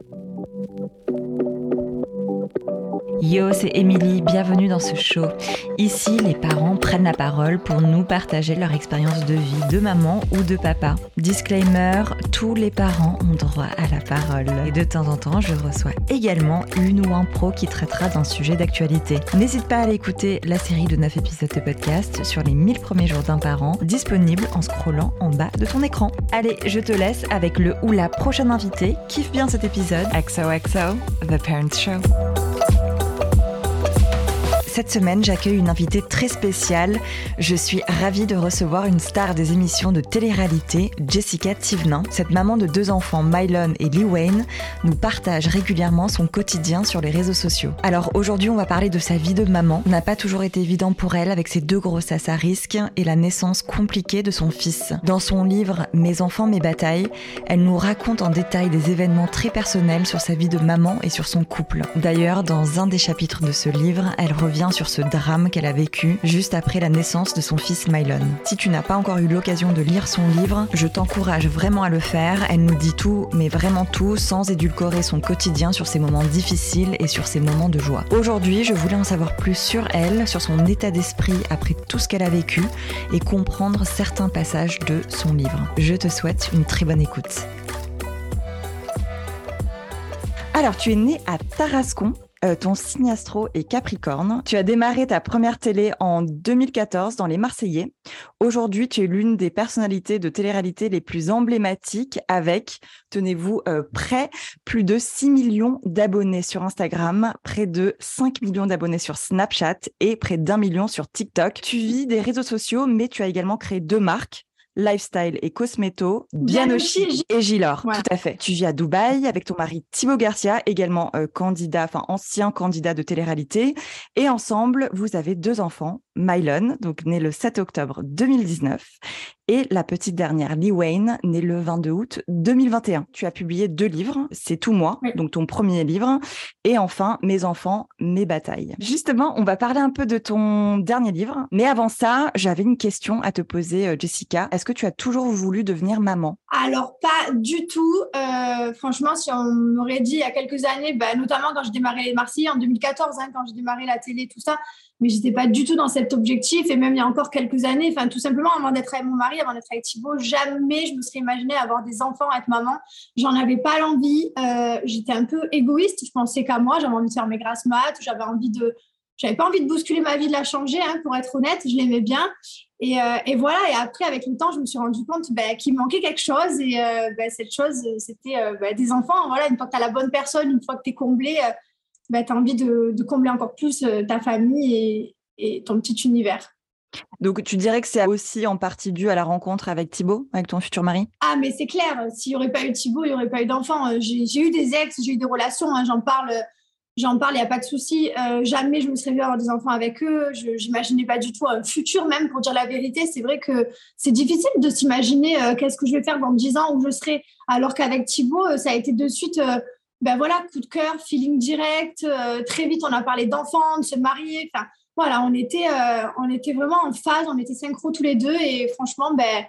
Thank you. Yo, c'est Émilie, bienvenue dans ce show. Ici, les parents prennent la parole pour nous partager leur expérience de vie de maman ou de papa. Disclaimer, tous les parents ont droit à la parole. Et de temps en temps, je reçois également une ou un pro qui traitera d'un sujet d'actualité. N'hésite pas à aller écouter la série de 9 épisodes de podcast sur les 1000 premiers jours d'un parent, disponible en scrollant en bas de ton écran. Allez, je te laisse avec le ou la prochaine invitée. Kiffe bien cet épisode. XOXO, The Parents Show. Cette semaine, j'accueille une invitée très spéciale. Je suis ravie de recevoir une star des émissions de télé-réalité, Jessica Thivenin. Cette maman de deux enfants, Mylon et Lee Wayne, nous partage régulièrement son quotidien sur les réseaux sociaux. Alors aujourd'hui, on va parler de sa vie de maman. N'a pas toujours été évident pour elle avec ses deux grossesses à risque et la naissance compliquée de son fils. Dans son livre Mes enfants, mes batailles, elle nous raconte en détail des événements très personnels sur sa vie de maman et sur son couple. D'ailleurs, dans un des chapitres de ce livre, elle revient sur ce drame qu'elle a vécu juste après la naissance de son fils Mylon. Si tu n'as pas encore eu l'occasion de lire son livre, je t'encourage vraiment à le faire. Elle nous dit tout, mais vraiment tout, sans édulcorer son quotidien sur ses moments difficiles et sur ses moments de joie. Aujourd'hui, je voulais en savoir plus sur elle, sur son état d'esprit après tout ce qu'elle a vécu et comprendre certains passages de son livre. Je te souhaite une très bonne écoute. Alors, tu es née à Tarascon, euh, ton signe astro est Capricorne. Tu as démarré ta première télé en 2014 dans Les Marseillais. Aujourd'hui, tu es l'une des personnalités de télé-réalité les plus emblématiques avec, tenez-vous euh, près, plus de 6 millions d'abonnés sur Instagram, près de 5 millions d'abonnés sur Snapchat et près d'un million sur TikTok. Tu vis des réseaux sociaux, mais tu as également créé deux marques lifestyle et cosméto, Bianochi et Gilor. Tout à fait. Tu vis à Dubaï avec ton mari Thibaut Garcia, également euh, candidat, enfin ancien candidat de télé-réalité. Et ensemble, vous avez deux enfants, Mylon, donc né le 7 octobre 2019, et la petite dernière, Lee Wayne, née le 22 août 2021. Tu as publié deux livres, C'est tout moi, donc ton premier livre, et enfin Mes enfants, mes batailles. Justement, on va parler un peu de ton dernier livre, mais avant ça, j'avais une question à te poser, euh, Jessica. Est-ce que tu as toujours voulu devenir maman? Alors, pas du tout. Euh, franchement, si on m'aurait dit il y a quelques années, bah, notamment quand je démarrais les Marseillais en 2014, hein, quand je démarrais la télé, tout ça, mais j'étais pas du tout dans cet objectif. Et même il y a encore quelques années, enfin, tout simplement, avant d'être avec mon mari, avant d'être avec Thibaut, jamais je me serais imaginé avoir des enfants, être maman. J'en avais pas l'envie. Euh, j'étais un peu égoïste. Je pensais qu'à moi, j'avais envie de faire mes grasses maths, j'avais envie de, j'avais pas envie de bousculer ma vie, de la changer, hein, pour être honnête. Je l'aimais bien. Et, euh, et, voilà. Et après, avec le temps, je me suis rendu compte bah, qu'il manquait quelque chose. Et euh, bah, cette chose, c'était bah, des enfants. Voilà, une fois que tu as la bonne personne, une fois que tu es comblé, bah, tu as envie de, combler encore plus euh, ta famille et, ton petit univers. Donc, tu dirais que c'est aussi en partie dû à la rencontre avec Thibaut, avec ton futur mari? Ah, mais c'est clair. S'il n'y aurait pas eu Thibaut, il n'y aurait pas eu d'enfant. Euh, j'ai eu des ex, j'ai eu des relations, hein, j'en parle. J'en parle, il n'y a pas de souci. Euh, jamais je me serais vue avoir des enfants avec eux. Je n'imaginais pas du tout un futur, même pour dire la vérité. C'est vrai que c'est difficile de s'imaginer qu'est-ce que je vais faire dans 10 ans où je serai. Alors qu'avec Thibaut, ça a été de suite ben voilà, coup de cœur, feeling direct. Euh, très vite, on a parlé d'enfants, de se marier. Enfin, voilà, on était, euh, on était vraiment en phase, on était synchro tous les deux. Et franchement, ben,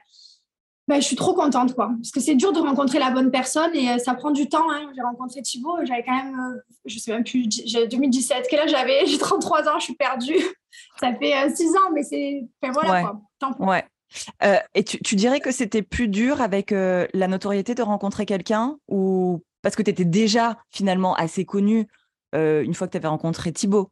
ben, je suis trop contente, quoi. Parce que c'est dur de rencontrer la bonne personne et euh, ça prend du temps. Hein. J'ai rencontré Thibaut, j'avais quand même, je sais même plus, j'ai 2017. Quel âge j'avais? J'ai 33 ans, je suis perdue. ça fait 6 ans, mais c'est. Enfin, voilà, quoi. ouais. et tu, tu, dirais que c'était plus dur avec la notoriété de rencontrer quelqu'un ou parce que tu étais déjà finalement assez connue euh, une fois que tu avais rencontré Thibaut.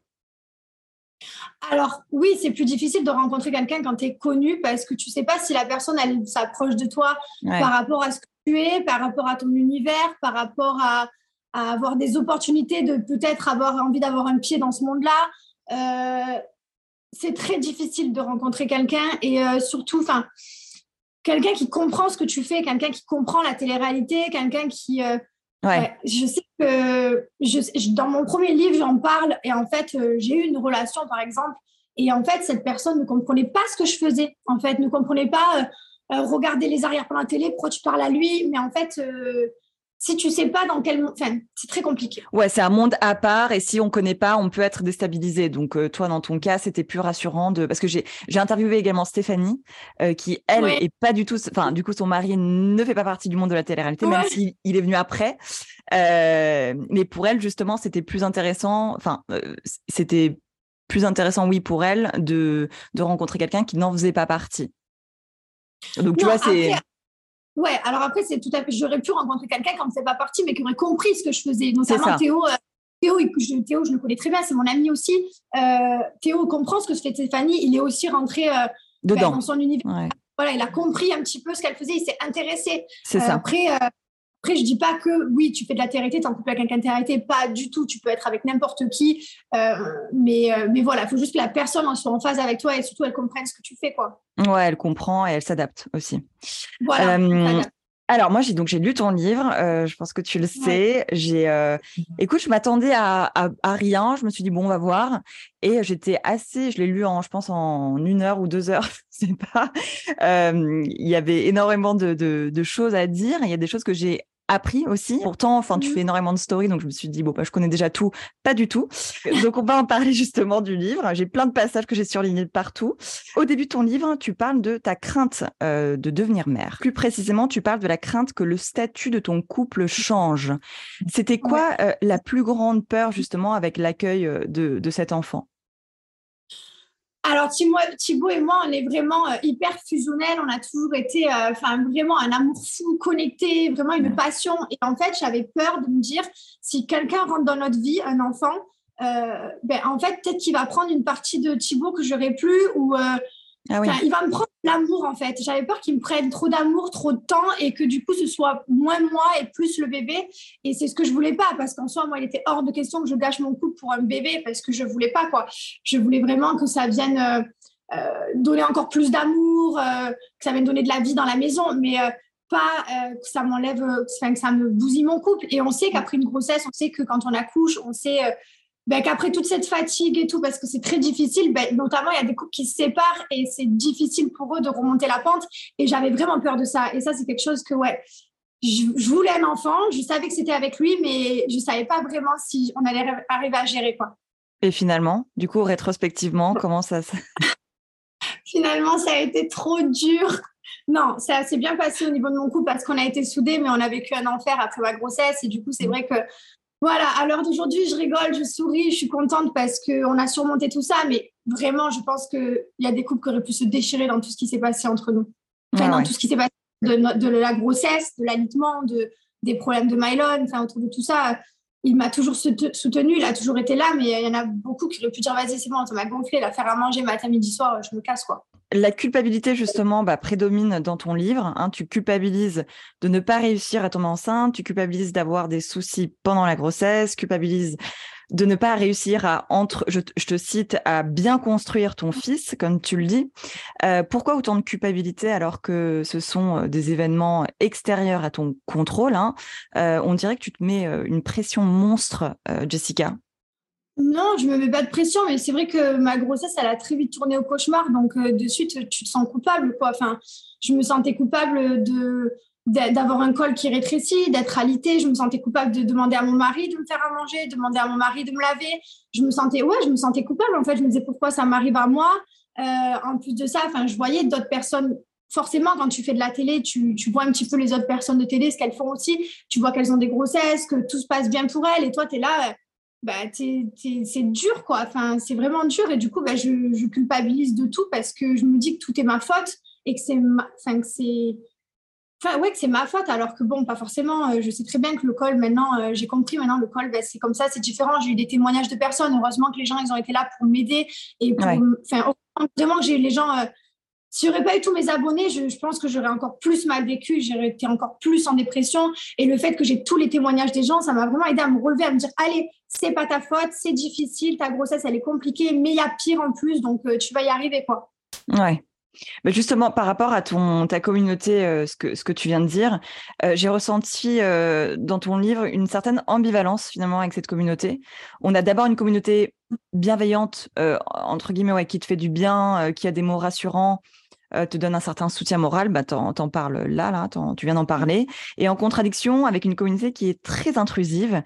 Alors oui, c'est plus difficile de rencontrer quelqu'un quand tu es connu parce que tu sais pas si la personne elle s'approche de toi par rapport à ce que tu es, par rapport à ton univers, par rapport à, avoir des opportunités de peut-être avoir envie d'avoir un pied dans ce monde-là. Euh, c'est très difficile de rencontrer quelqu'un et euh, surtout, enfin, quelqu'un qui comprend ce que tu fais, quelqu'un qui comprend la télé-réalité, quelqu'un qui Ouais. Je sais que je, dans mon premier livre, j'en parle et en fait, euh, j'ai eu une relation, par exemple, et en fait, cette personne ne comprenait pas ce que je faisais. En fait, ne comprenait pas euh, euh, regarder les arrière-plans de la télé, pourquoi tu parles à lui, mais en fait, si tu sais pas dans quel enfin, c'est très compliqué. Ouais, c'est un monde à part et si on connaît pas, on peut être déstabilisé. Donc toi dans ton cas, c'était plus rassurant de parce que j'ai j'ai interviewé également Stéphanie qui elle est pas du tout enfin du coup son mari ne fait pas partie du monde de la télé-réalité même s'il est venu après. mais pour elle, justement, c'était plus intéressant. Enfin, c'était plus intéressant, oui, pour elle, de, de rencontrer quelqu'un qui n'en faisait pas partie. Donc, tu vois, c'est. Ouais, alors après, c'est tout à fait. J'aurais pu rencontrer quelqu'un n'en faisait pas partie, mais qui aurait compris ce que je faisais. Notamment Théo. Euh, Théo, je, Théo, je le connais très bien, c'est mon ami aussi. Euh, Théo comprend ce que fait Stéphanie. Il est aussi rentré euh, ben, dans son univers. Voilà, il a compris un petit peu ce qu'elle faisait. Il s'est intéressé. C'est ça. Après, après, je dis pas que oui, tu fais de la TRT, t'es en couple avec quelqu'un de TRT, pas du tout. Tu peux être avec n'importe qui, euh, mais euh, mais voilà, il faut juste que la personne soit en phase avec toi et surtout elle comprenne ce que tu fais, quoi. Ouais, elle comprend et elle s'adapte aussi. Voilà. Euh, alors moi j'ai donc j'ai lu ton livre, je pense que tu le sais. J'ai, mmh écoute, je m'attendais à, à, rien. Je me suis dit bon, on va voir. Et j'étais assez, je l'ai lu en, je pense en une heure ou deux heures, je sais pas. Il y avait énormément de, de, de choses à dire. Il y a des choses que j'ai appris aussi. Pourtant, enfin, tu mmh fais énormément de stories, donc je me suis dit bon, bah, je connais déjà tout, pas du tout. donc on va en parler justement du livre. J'ai plein de passages que j'ai surlignés partout. Au début de ton livre, tu parles de ta crainte euh, de devenir mère. Plus précisément, tu parles de la crainte que le statut de ton couple change. C'était quoi euh, la plus grande peur justement avec l'accueil euh, de, de cet enfant? Alors Thibaut et moi, on est vraiment euh, hyper fusionnels. On a toujours été, euh, enfin vraiment un amour fou, connecté, vraiment une passion. Et en fait, j'avais peur de me dire si quelqu'un rentre dans notre vie, un enfant, euh, ben en fait peut-être qu'il va prendre une partie de Thibaut que j'aurais plus ou ah il va me prendre l'amour en fait. J'avais peur qu'il me prenne trop d'amour, trop de temps et que du coup ce soit moins moi et plus le bébé. Et c'est ce que je voulais pas parce qu'en soi, moi, il était hors de question que je gâche mon couple pour un bébé parce que je voulais pas quoi. Je voulais vraiment que ça vienne euh, euh, donner encore plus d'amour, euh, que ça vienne donner de la vie dans la maison, mais pas que ça m'enlève, que ça me bousille mon couple. Et on sait qu'après une grossesse, on sait que quand on accouche, on sait ben, qu'après toute cette fatigue et tout, parce que c'est très difficile, ben, notamment il y a des couples qui se séparent et c'est difficile pour eux de remonter la pente. Et j'avais vraiment peur de ça. Et ça, c'est quelque chose que, ouais, je, voulais un enfant, je savais que c'était avec lui, mais je ne savais pas vraiment si on allait arriver à gérer. quoi. Et finalement, du coup, rétrospectivement, comment ça se... Finalement, ça a été trop dur. Non, ça s'est bien passé au niveau de mon couple parce qu'on a été soudés, mais on a vécu un enfer après ma grossesse. Et du coup, c'est vrai que voilà, à l'heure d'aujourd'hui, je rigole, je souris, je suis contente parce qu'on a surmonté tout ça, mais vraiment, je pense qu'il y a des couples qui auraient pu se déchirer dans tout ce qui s'est passé entre nous. Enfin, dans tout ce qui s'est passé de, la grossesse, de l'alitement, de, des problèmes de Mylon, enfin, autour de tout ça. Il m'a toujours soutenu, il a toujours été là, mais il y en a beaucoup qui auraient pu dire vas-y, c'est bon, ça m'a gonflé, la faire à manger matin, midi, soir, je me casse, quoi la culpabilité, justement, bah, prédomine dans ton livre. Hein. Tu culpabilises de ne pas réussir à tomber enceinte, tu culpabilises d'avoir des soucis pendant la grossesse, culpabilises de ne pas réussir à, entre, je, te cite, à bien construire ton fils, comme tu le dis. Euh, pourquoi autant de culpabilité alors que ce sont euh, des événements extérieurs à ton contrôle hein? euh, On dirait que tu te mets une pression monstre, Jessica. Non, je me mets pas de pression, mais c'est vrai que ma grossesse, elle a très vite tourné au cauchemar, donc euh, de suite, tu te sens coupable, quoi. Enfin, je me sentais coupable de d'avoir un col qui rétrécit, d'être alité. Je me sentais coupable de demander à mon mari de me faire à manger, de demander à mon mari de me laver. Je me sentais, ouais, je me sentais coupable. En fait, je me disais pourquoi ça m'arrive à moi? Euh, en plus de ça, enfin, je voyais d'autres personnes. Forcément, quand tu fais de la télé, tu, tu vois un petit peu les autres personnes de télé, ce qu'elles font aussi. Tu vois qu'elles ont des grossesses, que tout se passe bien pour elles. Et toi, tu es là, bah, c'est dur, quoi. Enfin, c'est vraiment dur. Et du coup, bah, je, culpabilise de tout parce que je me dis que tout est ma faute et que c'est enfin, que c'est. Enfin, ouais, que c'est ma faute, alors que bon, pas forcément. Euh, je sais très bien que le col, maintenant, euh, j'ai compris, maintenant, le col, bah, c'est comme ça, c'est différent. J'ai eu des témoignages de personnes. Heureusement que les gens, ils ont été là pour m'aider et pour. Enfin, vraiment que j'ai les gens. Euh, s'il n'y aurait pas eu tous mes abonnés, je, pense que j'aurais encore plus mal vécu, j'aurais été encore plus en dépression. Et le fait que j'ai tous les témoignages des gens, ça m'a vraiment aidé à me relever, à me dire allez, c'est pas ta faute, c'est difficile, ta grossesse, elle est compliquée, mais il y a pire en plus, donc euh, tu vas y arriver, quoi. Ouais. Mais justement, par rapport à ton, ta communauté, euh, ce, que, ce que tu viens de dire, euh, j'ai ressenti dans ton livre une certaine ambivalence finalement avec cette communauté. On a d'abord une communauté bienveillante, entre guillemets, qui te fait du bien, qui a des mots rassurants, te donne un certain soutien moral, bah, t'en, en parles là, là, tu viens d'en parler, et en contradiction avec une communauté qui est très intrusive,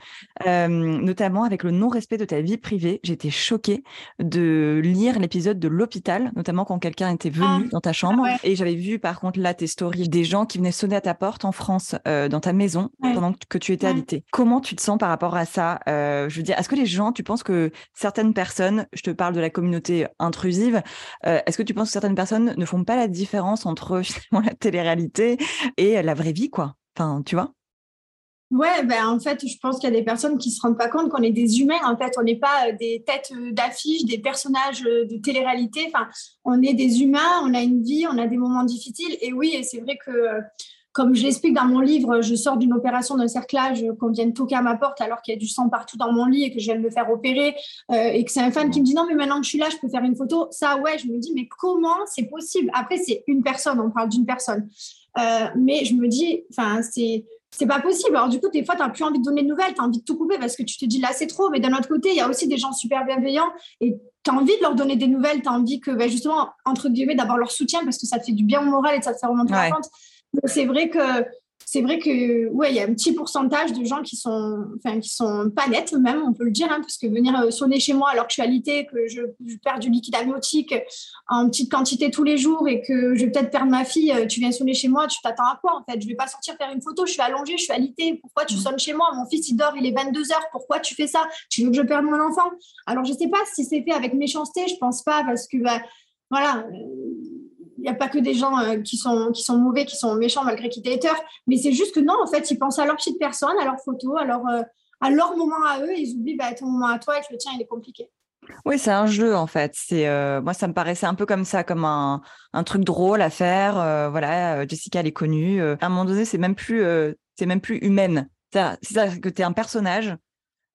notamment avec le non-respect de ta vie privée. J'étais choquée de lire l'épisode de l'hôpital, notamment quand quelqu'un était venu ah. dans ta chambre, et j'avais vu par contre là tes stories des gens qui venaient sonner à ta porte en France, dans ta maison, pendant que tu étais habité. Comment tu te sens par rapport à ça Je veux dire, est-ce que les gens, tu penses que certaines personnes, je te parle de la communauté intrusive, est-ce que tu penses que certaines personnes ne font pas la différence entre la télé-réalité et la vraie vie, quoi Enfin, tu vois? Ouais, ben en fait, je pense qu'il y a des personnes qui se rendent pas compte qu'on est des humains. En fait, on n'est pas euh, des têtes euh, d'affiche, des personnages euh, de télé-réalité. Enfin, on est des humains, on a une vie, on a des moments difficiles. Et oui, et c'est vrai que comme je l'explique dans mon livre, je sors d'une opération d'un cerclage, qu'on vient de toquer à ma porte alors qu'il y a du sang partout dans mon lit et que je viens de me faire opérer, euh, et que c'est un fan qui me dit non, mais maintenant que je suis là, je peux faire une photo. Ça, ouais, je me dis, mais comment c'est possible? Après, c'est une personne, on parle d'une personne. Euh, mais je me dis, enfin, c'est. C'est pas possible. Alors, du coup, des fois, tu n'as plus envie de donner de nouvelles, tu as envie de tout couper parce que tu te dis là, c'est trop. Mais d'un autre côté, il y a aussi des gens super bienveillants et tu as envie de leur donner des nouvelles. Tu as envie que, ben, justement, entre guillemets, d'avoir leur soutien parce que ça te fait du bien au moral et ça te fait remonter la pente c'est vrai que c'est vrai que ouais, il y a un petit pourcentage de gens qui sont, enfin, qui sont pas nets même, on peut le dire, hein, parce que venir euh, sonner chez moi alors que je suis alitée, que je, perds du liquide amniotique en petite quantité tous les jours et que je vais peut-être perdre ma fille, euh, tu viens sonner chez moi, tu t'attends à quoi en fait? Je vais pas sortir faire une photo, je suis allongée, je suis alitée, pourquoi tu mmh. sonnes chez moi? Mon fils il dort, il est 22 h pourquoi tu fais ça? Tu veux que je perde mon enfant? Alors je sais pas si c'est fait avec méchanceté, je pense pas, parce que bah, voilà. Euh, n'y a pas que des gens euh, qui, sont, qui sont mauvais, qui sont méchants malgré qu'ils haters, mais c'est juste que non, en fait, ils pensent à leur petite personne, à leur photo, à leur, euh, à leur moment à eux, et ils oublient bah, ton moment à toi et que le tien, il est compliqué. Oui, c'est un jeu en fait. C'est euh, moi, ça me paraissait un peu comme ça, comme un, un truc drôle à faire. voilà, Jessica, elle est connue. à un moment donné, c'est même plus, c'est même plus humaine. C'est ça que tu es un personnage.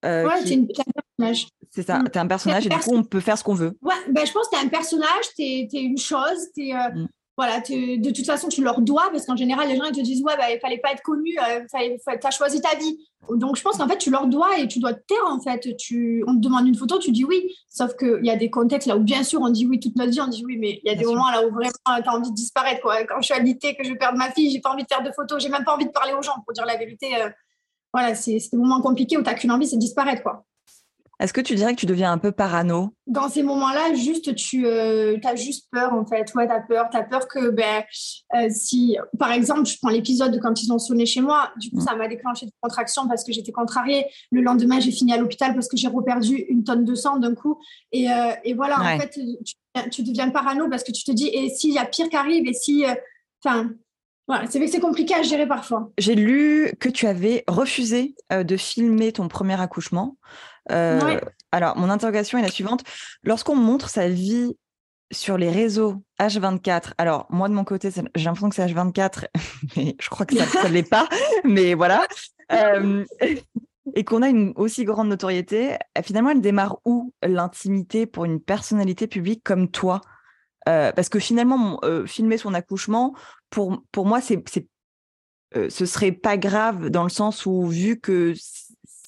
ouais, tu es un personnage. C'est ça, mm. tu es un personnage et du coup, on peut faire ce qu'on veut. Ouais, ben, je pense que tu es un personnage, tu es, une chose, es, euh, mm. voilà, de toute façon, tu leur dois, parce qu'en général, les gens ils te disent Ouais, bah, il fallait pas être connu, euh, tu as choisi ta vie. Donc, je pense qu'en fait, tu leur dois et tu dois te taire, en fait. Tu, on te demande une photo, tu dis oui. Sauf qu'il y a des contextes là où, bien sûr, on dit oui toute notre vie, on dit oui, mais il y a des moments là où vraiment tu as envie de disparaître. Quoi. Quand je suis habitée, que je perds ma fille, j'ai pas envie de faire de photos, j'ai même pas envie de parler aux gens, pour dire la vérité. Euh, voilà, c'est des moments compliqués où tu n'as qu'une envie, c'est de disparaître. Quoi. Est-ce que tu dirais que tu deviens un peu parano? Dans ces moments-là, juste tu euh, as juste peur en fait. Ouais, tu as peur. Tu as peur que ben, euh, si, par exemple, je prends l'épisode de quand ils ont sonné chez moi, du coup, mm. ça m'a déclenché des contractions parce que j'étais contrariée. Le lendemain, j'ai fini à l'hôpital parce que j'ai reperdu une tonne de sang d'un coup. Et, euh, et voilà, en fait, tu, deviens parano parce que tu te dis, et s'il y a pire qui arrive, et si. Enfin. Voilà, c'est c'est compliqué à gérer parfois. J'ai lu que tu avais refusé de filmer ton premier accouchement euh, alors, mon interrogation est la suivante. Lorsqu'on montre sa vie sur les réseaux H24, alors moi de mon côté, j'ai l'impression que c'est H24, mais je crois que ça ne l'est pas, mais voilà. Euh, et qu'on a une aussi grande notoriété, finalement, elle démarre où l'intimité pour une personnalité publique comme toi? Euh, Parce que finalement, filmer son accouchement, pour, pour moi, c'est, ce serait pas grave dans le sens où, vu que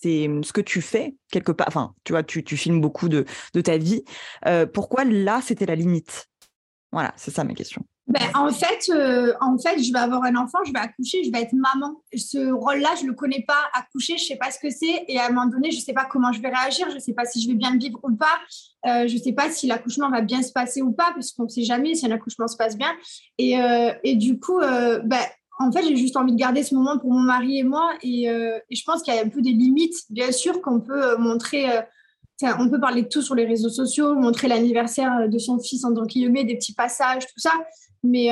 c'est ce que tu fais quelque part. Enfin, tu vois, tu, filmes beaucoup de, ta vie. Pourquoi là, c'était la limite? Voilà, c'est ça ma question. Ben, en, fait, en fait, je vais avoir un enfant, je vais accoucher, je vais être maman. Ce rôle-là, je ne le connais pas. Accoucher, je ne sais pas ce que c'est. Et à un moment donné, je ne sais pas comment je vais réagir. Je ne sais pas si je vais bien le vivre ou pas. Euh, je ne sais pas si l'accouchement va bien se passer ou pas, parce qu'on ne sait jamais si un accouchement se passe bien. Et, et du coup, ben, en fait, j'ai juste envie de garder ce moment pour mon mari et moi. Et, euh, je pense qu'il y a un peu des limites. Bien sûr qu'on peut euh, montrer, euh, on peut parler de tout sur les réseaux sociaux, montrer l'anniversaire de son fils en tant met des petits passages, tout ça. Mais,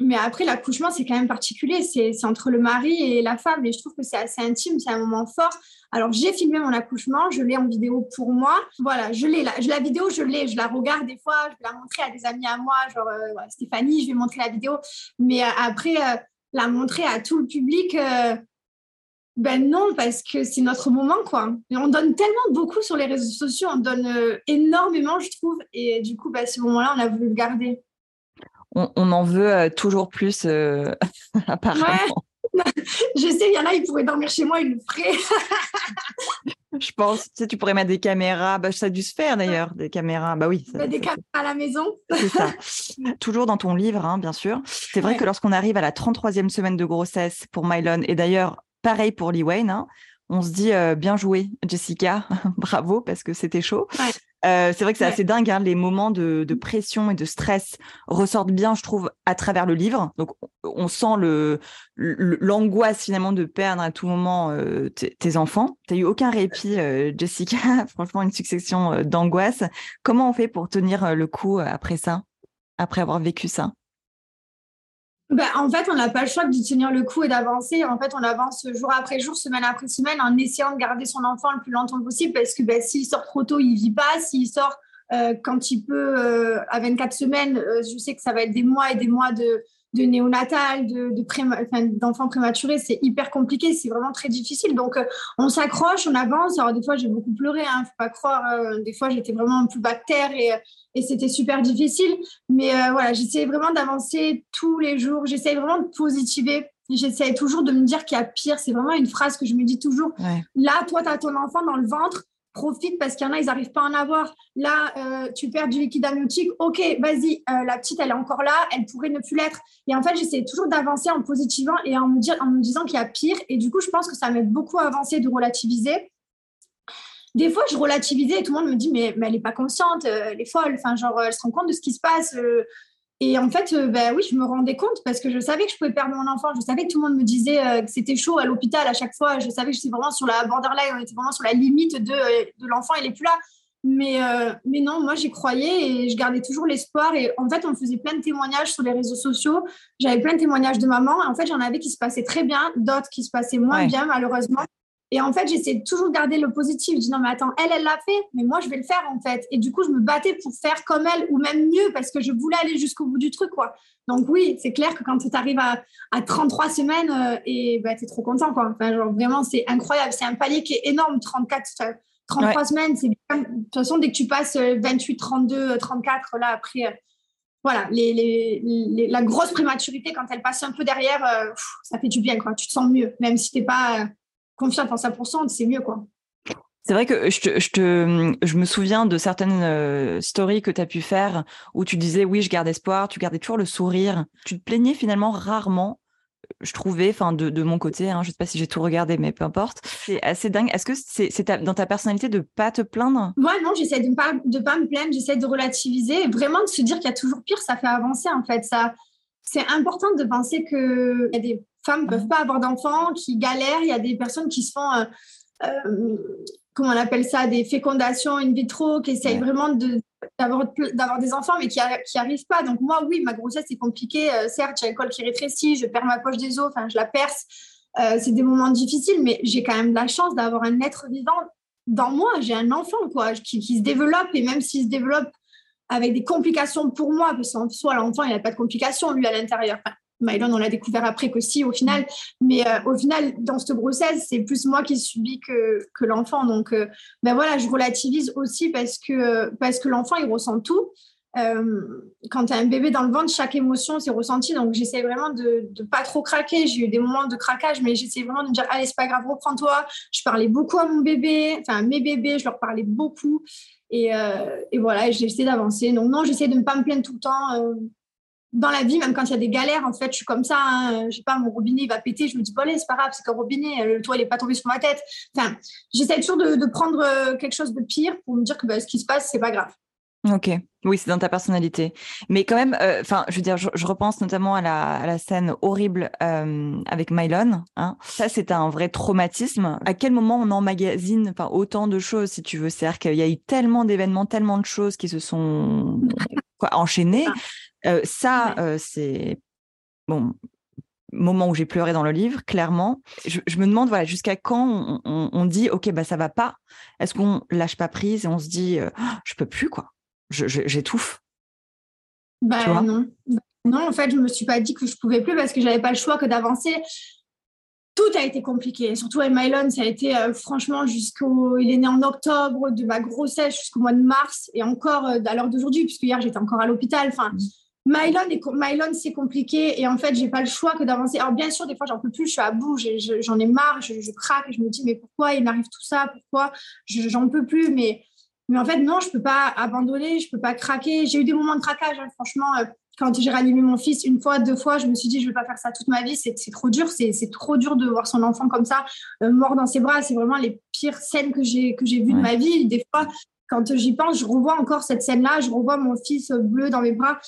mais après, l'accouchement, c'est quand même particulier. C'est entre le mari et la femme. Et je trouve que c'est assez intime, c'est un moment fort. Alors, j'ai filmé mon accouchement, je l'ai en vidéo pour moi. Voilà, je l'ai. La, la vidéo, je l'ai. Je la regarde des fois, je vais la montrer à des amis à moi, genre Stéphanie, je vais montrer la vidéo. Mais après, la montrer à tout le public, euh, ben non, parce que c'est notre moment, quoi. on donne tellement beaucoup sur les réseaux sociaux, on donne euh, énormément, je trouve. Et du coup, ben, ce moment-là, on a voulu le garder. On, en veut euh, toujours plus, apparemment. je sais, il y en a, ils pourraient dormir chez moi, ils le feraient. je pense. Tu, sais, tu pourrais mettre des caméras. Bah, ça a dû se faire d'ailleurs, des caméras. Bah oui. des caméras à la maison. C'est ça. Toujours dans ton livre, hein, bien sûr. C'est vrai que lorsqu'on arrive à la 33e semaine de grossesse pour Mylon, et d'ailleurs, pareil pour Lee Wayne, hein, on se dit euh, bien joué, Jessica, bravo, parce que c'était chaud. Euh, c'est vrai que c'est assez dingue, hein, les moments de, pression et de stress ressortent bien, je trouve, à travers le livre. Donc, on sent le, l'angoisse finalement de perdre à tout moment euh, tes enfants. Tu n'as eu aucun répit, euh, Jessica, franchement, une succession d'angoisses. Comment on fait pour tenir le coup après ça, après avoir vécu ça? Bah, en fait, on n'a pas le choix de tenir le coup et d'avancer. En fait, on avance jour après jour, semaine après semaine, en essayant de garder son enfant le plus longtemps possible parce que bah, s'il sort trop tôt, il vit pas. S'il sort euh, quand il peut euh, à 24 semaines, euh, je sais que ça va être des mois et des mois de, de néonatal, de, d'enfants prématurés, c'est hyper compliqué, c'est vraiment très difficile. Donc, on s'accroche, on avance. Alors, des fois, j'ai beaucoup pleuré, hein, faut pas croire. des fois, j'étais vraiment plus bactère et et c'était super difficile. Mais euh, voilà, j'essaie vraiment d'avancer tous les jours. J'essaie vraiment de positiver. J'essaie toujours de me dire qu'il y a pire. C'est vraiment une phrase que je me dis toujours. Là, toi, tu as ton enfant dans le ventre. Profite parce qu'il y en a, ils n'arrivent pas à en avoir. Là, euh, tu perds du liquide amniotique. Ok, vas-y, euh, la petite, elle est encore là. Elle pourrait ne plus l'être. Et en fait, j'essaie toujours d'avancer en positivant et en me, dire, en me disant qu'il y a pire. Et du coup, je pense que ça m'aide beaucoup à avancer, de relativiser des fois, je relativisais et tout le monde me dit, mais, elle n'est pas consciente, euh, elle est folle, enfin, genre, elle se rend compte de ce qui se passe. Et en fait, euh, ben oui, je me rendais compte parce que je savais que je pouvais perdre mon enfant. Je savais que tout le monde me disait que c'était chaud à l'hôpital à chaque fois. Je savais que j'étais vraiment sur la borderline, on était vraiment sur la limite de, de l'enfant, il n'est plus là. Mais, mais non, moi, j'y croyais et je gardais toujours l'espoir. Et en fait, on faisait plein de témoignages sur les réseaux sociaux. J'avais plein de témoignages de maman. En fait, j'en avais qui se passaient très bien, d'autres qui se passaient moins bien, malheureusement. Et en fait, j'essaie toujours de garder le positif. Je dis non, mais attends, elle, elle l'a fait, mais moi, je vais le faire en fait. Et du coup, je me battais pour faire comme elle ou même mieux parce que je voulais aller jusqu'au bout du truc. quoi. Donc, oui, c'est clair que quand tu arrives à, à 33 semaines, euh, et bah, tu es trop content. Quoi. Enfin, genre, vraiment, c'est incroyable. C'est un palier qui est énorme, 34, 33 semaines. C'est De toute façon, dès que tu passes 28, 32, 34, là, après. Euh, voilà, les, les, la grosse prématurité, quand elle passe un peu derrière, euh, ça fait du bien, quoi. Tu te sens mieux, même si tu n'es pas confiante en 100%, c'est mieux, quoi. C'est vrai que je, te, je, te, je me souviens de certaines euh, stories que tu as pu faire où tu disais oui, je garde espoir, tu gardais toujours le sourire. Tu te plaignais finalement rarement, je trouvais, enfin de, de, mon côté, hein, je sais pas si j'ai tout regardé, mais peu importe. C'est assez dingue. Est-ce que c'est dans ta personnalité de pas te plaindre? Moi, non, j'essaie de ne pas, de pas me plaindre, j'essaie de relativiser, vraiment de se dire qu'il y a toujours pire, ça fait avancer en fait. Ça, c'est important de penser qu'il y a des femmes ne peuvent pas avoir d'enfants, qui galèrent. Il y a des personnes qui se font, euh, euh, comment on appelle ça, des fécondations in vitro, qui essayent vraiment d'avoir des enfants, mais qui n'y arrivent pas. Donc moi, oui, ma grossesse est compliquée. Euh, certes, j'ai le col qui rétrécit, je perds ma poche des os, enfin, je la perce. c'est des moments difficiles, mais j'ai quand même la chance d'avoir un être vivant dans moi. J'ai un enfant quoi, qui, qui se développe, et même s'il se développe avec des complications pour moi, parce qu'en soi, l'enfant, il n'a pas de complications, lui, à l'intérieur. Mylon, on l'a découvert après qu'aussi, au final. Mais euh, au final, dans cette grossesse, c'est plus moi qui subis que, que l'enfant. Donc, euh, ben voilà, je relativise aussi parce que, parce que l'enfant, il ressent tout. Euh, quand tu as un bébé dans le ventre, chaque émotion s'est ressentie. Donc, j'essaie vraiment de ne pas trop craquer. J'ai eu des moments de craquage, mais j'essaie vraiment de me dire Allez, c'est pas grave, reprends-toi. Je parlais beaucoup à mon bébé, enfin à mes bébés, je leur parlais beaucoup. Et, et voilà, j'ai essayé d'avancer. Donc, non, j'essaie de ne pas me plaindre tout le temps dans la vie, même quand il y a des galères, en fait, je suis comme ça. Hein, je sais pas, mon robinet va péter. Je me dis, bon, allez, c'est pas grave, c'est qu'un robinet, le toit, il n'est pas tombé sur ma tête. Enfin, j'essaie toujours de, prendre euh, quelque chose de pire pour me dire que bah, ce qui se passe, c'est pas grave. Ok, oui, c'est dans ta personnalité. Mais quand même, euh, enfin, je veux dire, je, repense notamment à la, scène horrible euh, avec Mylon. Hein. Ça, c'est un vrai traumatisme. À quel moment on emmagasine enfin, autant de choses, si tu veux? C'est-à-dire qu'il y a eu tellement d'événements, tellement de choses qui se sont quoi, enchaînées. Euh, ça, euh, c'est bon moment où j'ai pleuré dans le livre, clairement. Je, me demande, voilà, jusqu'à quand on, dit, ok, bah ça va pas? Est-ce qu'on lâche pas prise et on se dit, euh, oh, je peux plus quoi, j'étouffe. Bah non, non, en fait, je me suis pas dit que je pouvais plus parce que j'avais pas le choix que d'avancer. Tout a été compliqué, surtout avec Mylon, ça a été franchement jusqu'au. Il est né en octobre de ma grossesse jusqu'au mois de mars et encore à l'heure d'aujourd'hui, puisque hier j'étais encore à l'hôpital. Enfin, Mylon, c'est compliqué et en fait, j'ai pas le choix que d'avancer. Alors, bien sûr, des fois, j'en peux plus, je suis à bout, j'en ai, marre, je, craque et je me dis, mais pourquoi il m'arrive tout ça? Pourquoi? J'en peux plus, mais, mais en fait, non, je peux pas abandonner, je peux pas craquer. J'ai eu des moments de craquage, hein, franchement. Euh, quand j'ai ranimé mon fils une fois, deux fois, je me suis dit, je vais pas faire ça toute ma vie, c'est trop dur, c'est trop dur de voir son enfant comme ça, euh, mort dans ses bras. C'est vraiment les pires scènes que j'ai vues de ma vie. Des fois, quand j'y pense, je revois encore cette scène-là, je revois mon fils bleu dans mes bras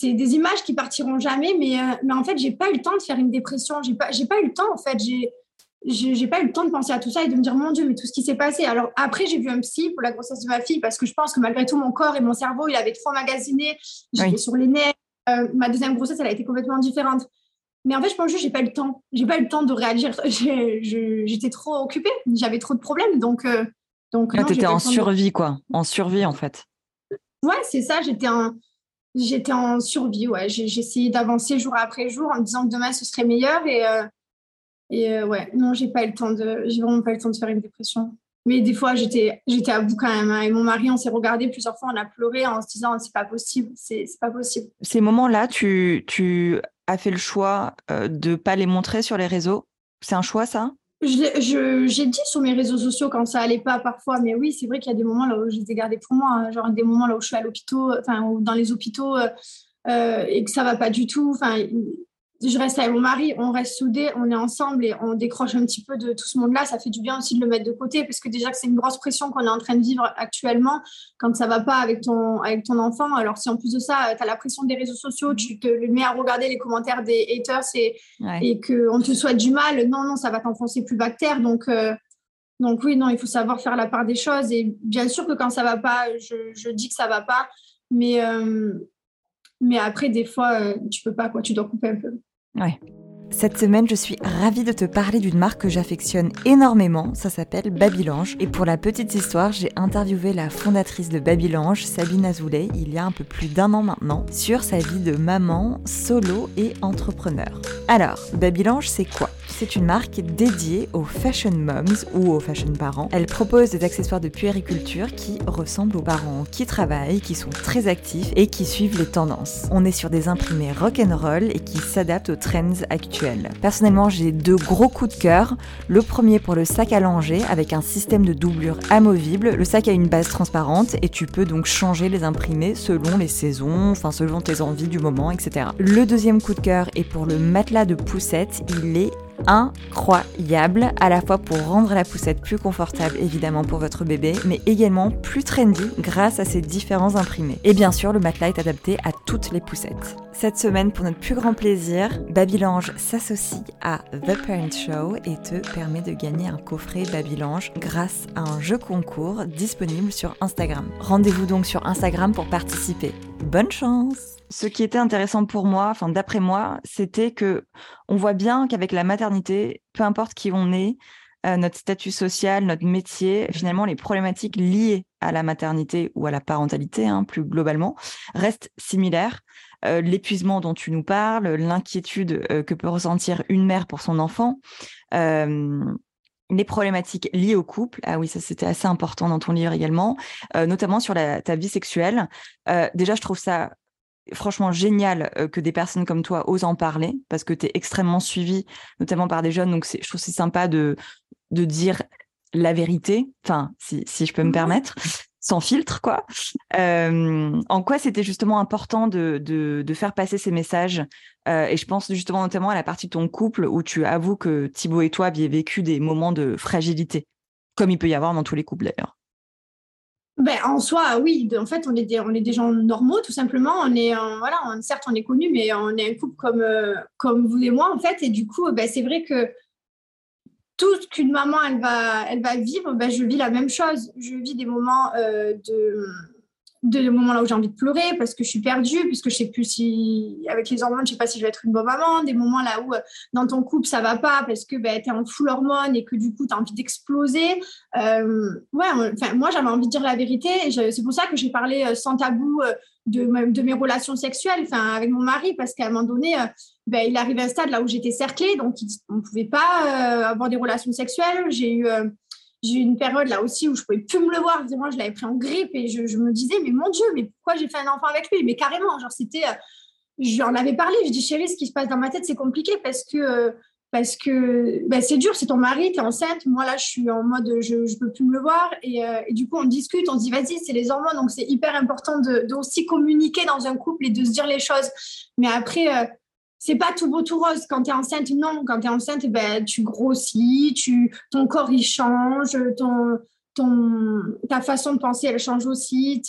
c'est des images qui partiront jamais, mais, euh, mais en fait, j'ai pas eu le temps de faire une dépression. J'ai pas, j'ai pas eu le temps, en fait. J'ai, j'ai pas eu le temps de penser à tout ça et de me dire, mon Dieu, mais tout ce qui s'est passé. Alors, après, j'ai vu un psy pour la grossesse de ma fille parce que je pense que malgré tout, mon corps et mon cerveau, il avait trop magasiné. J'étais sur les nerfs. Euh, ma deuxième grossesse, elle a été complètement différente. Mais en fait, je pense que j'ai pas eu le temps. J'ai pas eu le temps de réagir. j'étais trop occupée. J'avais trop de problèmes. Donc, euh, donc tu étais en survie, quoi. En survie, en fait. Ouais, c'est ça. J'étais en j'étais en survie. Ouais. Essayé d'avancer jour après jour en me disant que demain ce serait meilleur. Et, euh, euh, ouais, non, j'ai pas le temps de, j'ai vraiment pas le temps de faire une dépression. Mais des fois, j'étais, à bout quand même. Hein. Et mon mari, on s'est regardé plusieurs fois, on a pleuré en se disant c'est pas possible, c'est, pas possible. Ces moments-là, tu, tu as fait le choix euh, de pas les montrer sur les réseaux? C'est un choix, ça? J'ai dit sur mes réseaux sociaux quand ça allait pas parfois, mais oui, c'est vrai qu'il y a des moments là où je les ai gardés pour moi, hein. genre des moments là où je suis à l'hôpital, enfin, dans les hôpitaux euh, euh, et que ça va pas du tout. Enfin, je reste avec mon mari, on reste soudés, on est ensemble et on décroche un petit peu de tout ce monde-là. Ça fait du bien aussi de le mettre de côté parce que déjà que c'est une grosse pression qu'on est en train de vivre actuellement quand ça va pas avec ton, avec ton enfant. Alors si en plus de ça, tu as la pression des réseaux sociaux, tu te mets à regarder les commentaires des haters et, et qu'on te souhaite du mal, non, non, ça va t'enfoncer plus bactère. Donc, euh, donc oui, non, il faut savoir faire la part des choses. Et bien sûr que quand ça va pas, je, je dis que ça va pas. Mais, euh, mais après, des fois, euh, tu peux pas, quoi, tu dois couper un peu. Ouais. Cette semaine, je suis ravie de te parler d'une marque que j'affectionne énormément. Ça s'appelle Babylange. Et pour la petite histoire, j'ai interviewé la fondatrice de Babylange, Sabine Azoulay, il y a un peu plus d'un an maintenant, sur sa vie de maman, solo et entrepreneur. Alors, Babylange, c'est quoi? C'est une marque dédiée aux fashion moms ou aux fashion parents. Elle propose des accessoires de puériculture qui ressemblent aux parents qui travaillent, qui sont très actifs et qui suivent les tendances. On est sur des imprimés rock'n'roll et qui s'adaptent aux trends actuels. Personnellement, j'ai deux gros coups de cœur. Le premier pour le sac à langer avec un système de doublure amovible. Le sac a une base transparente et tu peux donc changer les imprimés selon les saisons, enfin selon tes envies du moment, etc. Le deuxième coup de cœur est pour le matelas de poussette. Il est incroyable, à la fois pour rendre la poussette plus confortable évidemment pour votre bébé, mais également plus trendy grâce à ses différents imprimés. Et bien sûr, le matelas est adapté à toutes les poussettes. Cette semaine, pour notre plus grand plaisir, Babylange s'associe à The Parent Show et te permet de gagner un coffret Babylange grâce à un jeu concours disponible sur Instagram. Rendez-vous donc sur Instagram pour participer. Bonne chance ce qui était intéressant pour moi, enfin d'après moi, c'était que on voit bien qu'avec la maternité, peu importe qui on est, euh, notre statut social, notre métier, finalement les problématiques liées à la maternité ou à la parentalité, hein, plus globalement, restent similaires. Euh, l'épuisement dont tu nous parles, l'inquiétude euh, que peut ressentir une mère pour son enfant, les problématiques liées au couple. Ah oui, ça c'était assez important dans ton livre également, notamment sur la, ta vie sexuelle. déjà, je trouve ça franchement génial euh, que des personnes comme toi osent en parler parce que tu es extrêmement suivi, notamment par des jeunes. Donc, je trouve c'est sympa de, de dire la vérité, enfin, si, si je peux me mmh permettre, sans filtre, quoi. Euh, en quoi c'était justement important de, de, de, faire passer ces messages euh, Et je pense justement notamment à la partie de ton couple où tu avoues que Thibaut et toi aviez vécu des moments de fragilité, comme il peut y avoir dans tous les couples d'ailleurs. Ben, en soi, oui. En fait, on est des, on est des gens normaux, tout simplement. On est, voilà, certes, on est connus, mais on est un couple comme, euh, comme vous et moi, en fait. Et du coup, ben, c'est vrai que tout ce qu'une maman, elle va, elle va vivre, ben, je vis la même chose. Je vis des moments euh, de de moments là où j'ai envie de pleurer parce que je suis perdue, puisque je sais plus si, avec les hormones, je sais pas si je vais être une bonne maman, des moments là où euh, dans ton couple ça va pas parce que ben, tu es en full hormones et que du coup tu as envie d'exploser. Euh, ouais, enfin, moi j'avais envie de dire la vérité c'est pour ça que j'ai parlé euh, sans tabou de, de, mes relations sexuelles enfin, avec mon mari parce qu'à un moment donné, ben, il arrive à un stade là où j'étais cerclée, donc on ne pouvait pas avoir des relations sexuelles. J'ai eu j'ai eu une période là aussi où je pouvais plus me le voir. Moi, je l'avais pris en grippe et je, me disais, mais mon Dieu, mais pourquoi j'ai fait un enfant avec lui? Mais carrément, genre, c'était. Euh, j'en avais parlé. Je dis, chérie, ce qui se passe dans ma tête, c'est compliqué parce que parce que ben, c'est dur, c'est ton mari, tu es enceinte. Moi, là, je suis en mode, je ne peux plus me le voir. Et, euh, et, du coup, on discute, on se dit, vas-y, c'est les hormones. Donc, c'est hyper important de, communiquer dans un couple et de se dire les choses. Mais après, euh, c'est pas tout beau, tout rose. Quand tu es enceinte, non. Quand tu es enceinte, ben, tu grossis, tu, ton corps, il change, ton, ton, ta façon de penser, elle change aussi.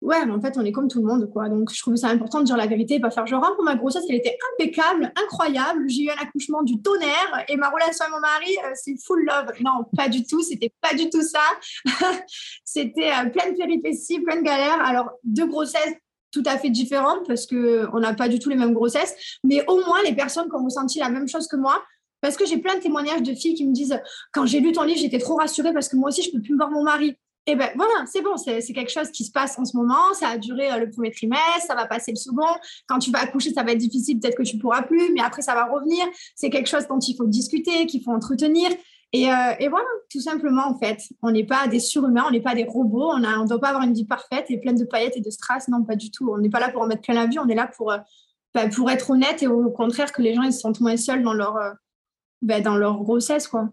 Ouais, mais en fait, on est comme tout le monde, quoi. Donc, je trouve ça important de dire la vérité, pas faire genre, pour ma grossesse, elle était impeccable, incroyable. J'ai eu un accouchement du tonnerre et ma relation avec mon mari, euh, c'est full love. Non, pas du tout. C'était pas du tout ça. c'était euh, plein de péripéties, plein de galères. Alors, deux grossesses tout à fait différentes parce que on n'a pas du tout les mêmes grossesses, mais au moins les personnes qui ont ressenti la même chose que moi. Parce que j'ai plein de témoignages de filles qui me disent quand j'ai lu ton livre, j'étais trop rassurée parce que moi aussi je peux plus me voir mon mari. Et ben voilà, c'est bon, c'est quelque chose qui se passe en ce moment. Ça a duré euh, le premier trimestre, ça va passer le second. Quand tu vas accoucher, ça va être difficile, peut-être que tu pourras plus, mais après ça va revenir. C'est quelque chose dont il faut discuter, qu'il faut entretenir. Et, euh, et, voilà, tout simplement en fait, on n'est pas des surhumains, on n'est pas des robots, on ne doit pas avoir une vie parfaite et pleine de paillettes et de strass. Non, pas du tout. On n'est pas là pour en mettre plein la vie, on est là pour, euh, bah, pour être honnête et au contraire que les gens ils se sentent moins seuls dans leur, bah, dans leur grossesse quoi.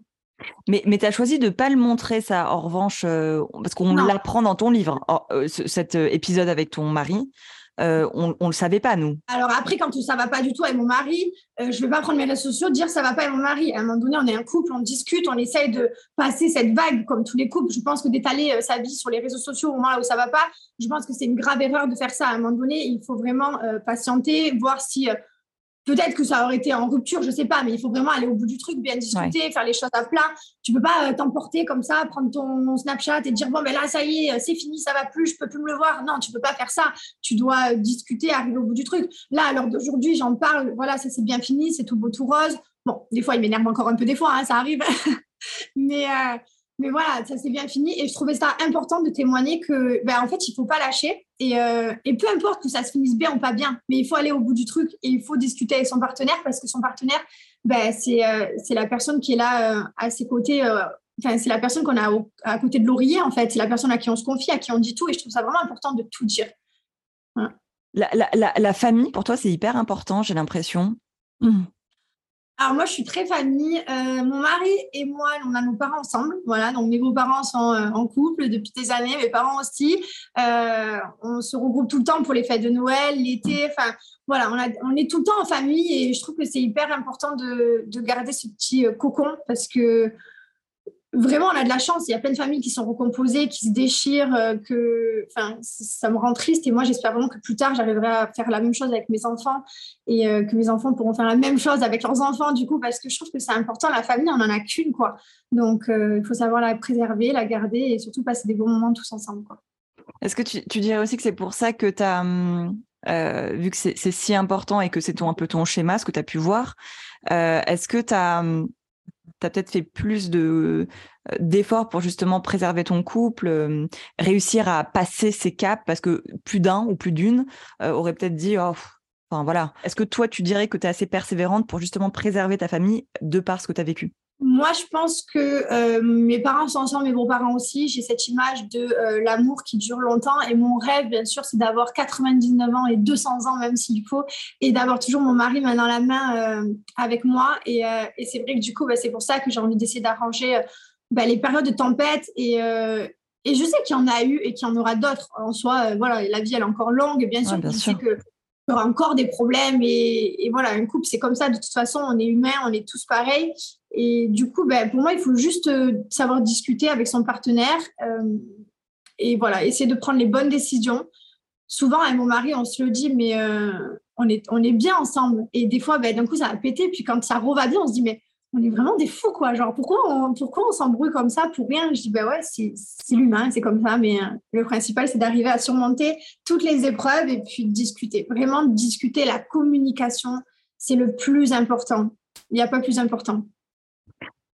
Mais, mais tu as choisi de ne pas le montrer, ça, en revanche, euh, parce qu'on l'apprend dans ton livre, euh, cet euh, épisode avec ton mari. On ne le savait pas, nous. Alors après, quand ça va pas du tout avec mon mari, je ne vais pas prendre mes réseaux sociaux, dire ça va pas avec mon mari. À un moment donné, on est un couple, on discute, on essaye de passer cette vague comme tous les couples. Je pense que d'étaler sa vie sur les réseaux sociaux au moment où ça va pas, je pense que c'est une grave erreur de faire ça. À un moment donné, il faut vraiment patienter, voir si Peut-être que ça aurait été en rupture, je sais pas, mais il faut vraiment aller au bout du truc, bien discuter, faire les choses à plat. Tu peux pas euh, t'emporter comme ça, prendre ton Snapchat et dire bon ben là ça y est, c'est fini, ça va plus, je peux plus me le voir. Non, tu peux pas faire ça. Tu dois euh, discuter, arriver au bout du truc. Là, à l'heure d'aujourd'hui, j'en parle. Voilà, ça c'est bien fini, c'est tout beau tout rose. Bon, des fois il m'énerve encore un peu, des fois, hein, ça arrive. mais euh, mais voilà, ça s'est bien fini. Et je trouvais ça important de témoigner que, ben, en fait, il faut pas lâcher. Et, euh, et, peu importe que ça se finisse bien ou pas bien, mais il faut aller au bout du truc et il faut discuter avec son partenaire parce que son partenaire, ben, c'est euh, c'est la personne qui est là euh, à ses côtés. Enfin, c'est la personne qu'on a à côté de l'oreiller, en fait. C'est la personne à qui on se confie, à qui on dit tout. Et je trouve ça vraiment important de tout dire. La, la, la, famille, pour toi, c'est hyper important, j'ai l'impression. Mmh. Alors moi, je suis très famille. Euh, mon mari et moi, on a nos parents ensemble. Voilà, donc mes beaux-parents sont euh, en couple depuis des années, mes parents aussi. Euh, on se regroupe tout le temps pour les fêtes de Noël, l'été. Enfin, voilà, on, est tout le temps en famille et je trouve que c'est hyper important de, garder ce petit cocon parce que vraiment, on a de la chance. Il y a plein de familles qui sont recomposées, qui se déchirent, euh, que, enfin, ça me rend triste. Et moi, j'espère vraiment que plus tard, j'arriverai à faire la même chose avec mes enfants et euh, que mes enfants pourront faire la même chose avec leurs enfants, du coup, parce que je trouve que c'est important. La famille, on n'en a qu'une, quoi. Donc, euh, il faut savoir la préserver, la garder et surtout passer des bons moments tous ensemble. Est-ce que tu, dirais aussi que c'est pour ça que tu as, vu que c'est si important et que c'est un peu ton schéma, ce que tu as pu voir, est-ce que tu as tu as peut-être fait plus euh, d'efforts pour justement préserver ton couple, réussir à passer ces caps parce que plus d'un ou plus d'une aurait peut-être dit oh, enfin voilà. Est-ce que toi tu dirais que tu es assez persévérante pour justement préserver ta famille de par ce que tu as vécu? Moi, je pense que euh, mes parents sont ensemble, mes beaux-parents aussi. J'ai cette image de euh, l'amour qui dure longtemps. Et mon rêve, bien sûr, c'est d'avoir 99 ans et 200 ans, même s'il faut, et d'avoir toujours mon mari main dans la main euh, avec moi. Et, et c'est vrai que du coup, bah, c'est pour ça que j'ai envie d'essayer d'arranger bah, les périodes de tempête. Et, et je sais qu'il y en a eu et qu'il y en aura d'autres. En soi, voilà, la vie, elle est encore longue. Et bien sûr, je sais que y aura encore des problèmes. Et, et voilà, un couple, c'est comme ça. De toute façon, on est humain, on est tous pareils. Et du coup, ben, pour moi, il faut juste euh, savoir discuter avec son partenaire euh, et voilà, essayer de prendre les bonnes décisions. Souvent, avec mon mari, on se le dit, mais euh, on, est, on est bien ensemble. Et des fois, ben, d'un coup, ça va péter. Puis quand ça reva on se dit, mais on est vraiment des fous, quoi. Genre, pourquoi on, pourquoi on s'embrouille comme ça pour rien? Je dis, ben ouais, c'est l'humain, c'est comme ça. Mais le principal, c'est d'arriver à surmonter toutes les épreuves et puis de discuter. Vraiment, discuter, la communication, c'est le plus important. Il n'y a pas plus important.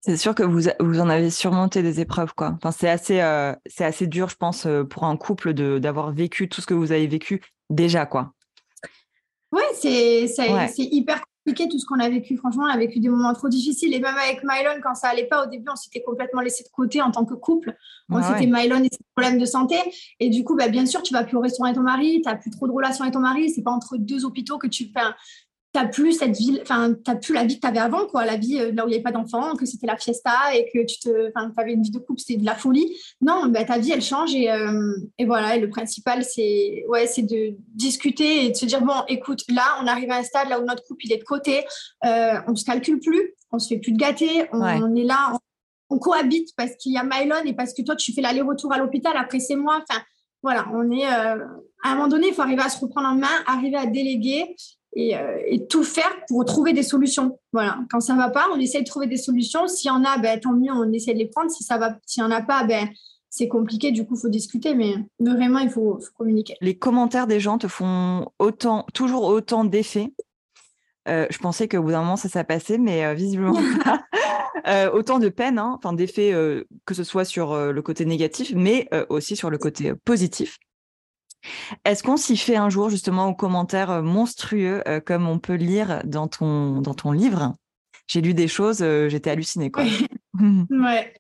C'est sûr que vous, vous en avez surmonté des épreuves, quoi. Enfin, c'est assez, euh, c'est assez dur, je pense, euh, pour un couple de, d'avoir vécu tout ce que vous avez vécu déjà, quoi. Ouais, c'est, c'est, hyper compliqué tout ce qu'on a vécu. Franchement, on a vécu des moments trop difficiles. Et même avec Mylon, quand ça allait pas au début, on s'était complètement laissé de côté en tant que couple. On c'était ouais. Mylon et ses problèmes de santé. Et du coup, bah, bien sûr, tu vas plus au restaurant avec ton mari, tu n'as plus trop de relations avec ton mari. C'est pas entre deux hôpitaux que tu fais t'as plus cette ville, enfin, t'as plus la vie que tu avais avant, quoi, la vie euh, là où il n'y avait pas d'enfants, que c'était la fiesta et que tu te, enfin, avais une vie de couple, c'était de la folie. Non, bah, ta vie, elle change et, euh, et voilà. Et le principal, c'est, ouais, c'est de discuter et de se dire bon, écoute, là, on arrive à un stade là où notre couple il est de côté, euh, on se calcule plus, on se fait plus de gâter, on, est là, on, cohabite parce qu'il y a Mylon et parce que toi, tu fais l'aller-retour à l'hôpital. Après, c'est moi. Enfin, voilà, on est euh, à un moment donné, il faut arriver à se reprendre en main, arriver à déléguer euh, et, tout faire pour trouver des solutions. Voilà. Quand ça va pas, on essaie de trouver des solutions. S'il y en a, ben, tant mieux, on essaie de les prendre. Si ça va, s'il y en a pas, ben, c'est compliqué. Du coup, il faut discuter, mais vraiment, il faut, communiquer. Les commentaires des gens te font autant, toujours autant d'effets. Euh, je pensais qu'au bout d'un moment, ça s'est passé, mais euh, visiblement pas. autant de peine, hein, enfin d'effets, que ce soit sur le côté négatif, mais aussi sur le côté positif. Est-ce qu'on s'y fait un jour justement aux commentaires euh, monstrueux euh, comme on peut lire dans ton, dans ton livre? J'ai lu des choses, euh, j'étais hallucinée. Quoi. ouais.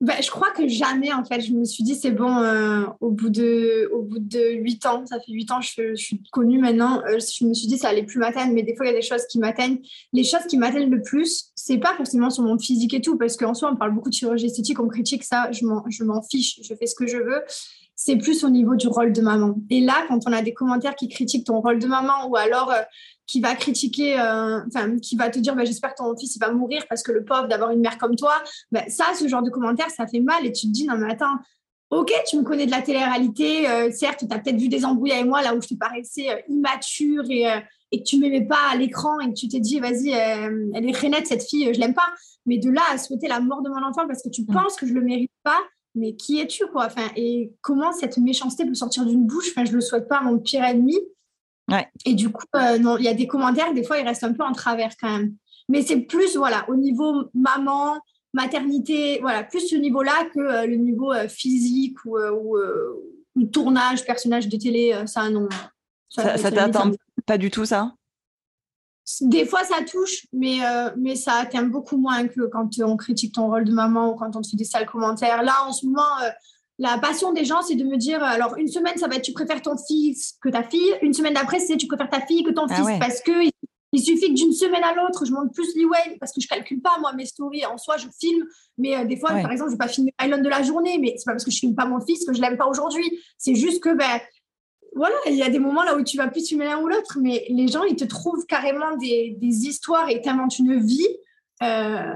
Bah, je crois que jamais, en fait, je me suis dit, c'est bon, euh, au bout de au bout de 8 ans, ça fait 8 ans, je, je suis connue maintenant, euh, je me suis dit, ça allait plus m'atteindre, mais des fois, il y a des choses qui m'atteignent. Les choses qui m'atteignent le plus, c'est pas forcément sur mon physique et tout, parce qu'en soi, on parle beaucoup de chirurgie esthétique, on critique ça, je m'en fiche, je fais ce que je veux. C'est plus au niveau du rôle de maman. Et là, quand on a des commentaires qui critiquent ton rôle de maman, ou alors euh, qui va critiquer, euh, enfin, qui va te dire, bah, j'espère que ton fils il va mourir parce que le pauvre d'avoir une mère comme toi, bah, ça, ce genre de commentaires, ça fait mal et tu te dis, non mais attends, ok, tu me connais de la télé-réalité, euh, certes, tu as peut-être vu des embrouilles avec moi là où je te paraissais euh, immature et, et, que tu m'aimais pas à l'écran et que tu t'es dit, vas-y, elle est rainette cette fille, je l'aime pas. Mais de là à souhaiter la mort de mon enfant parce que tu mm. penses que je le mérite pas, mais qui es-tu quoi? Enfin, Et comment cette méchanceté peut sortir d'une bouche? Enfin, je le souhaite pas à mon pire ennemi. Et du coup, euh, il y a des commentaires, des fois, ils restent un peu en travers quand même. Mais c'est plus, voilà, au niveau maman, maternité, voilà, plus ce niveau-là que euh, le niveau euh, physique ou, ou, tournage, personnage de télé, ça, non. Ça, ça, t'atteint pas du tout, ça? Des fois, ça touche, mais, mais ça atteint beaucoup moins que quand on critique ton rôle de maman ou quand on te fait des sales commentaires. Là, en ce moment la passion des gens, c'est de me dire, alors une semaine, ça va être tu préfères ton fils que ta fille. Une semaine d'après, c'est tu préfères ta fille que ton ah fils. Parce que il, suffit que d'une semaine à l'autre, je monte plus l'e parce que je calcule pas, moi, mes stories. En soi, je filme. Mais euh, des fois, par exemple, je vais pas filmer Island de la journée. Mais c'est pas parce que je filme pas mon fils que je l'aime pas aujourd'hui. C'est juste que, ben, voilà, il y a des moments là où tu vas plus filmer l'un ou l'autre. Mais les gens, ils te trouvent carrément des, des histoires et t'inventent une vie. Euh,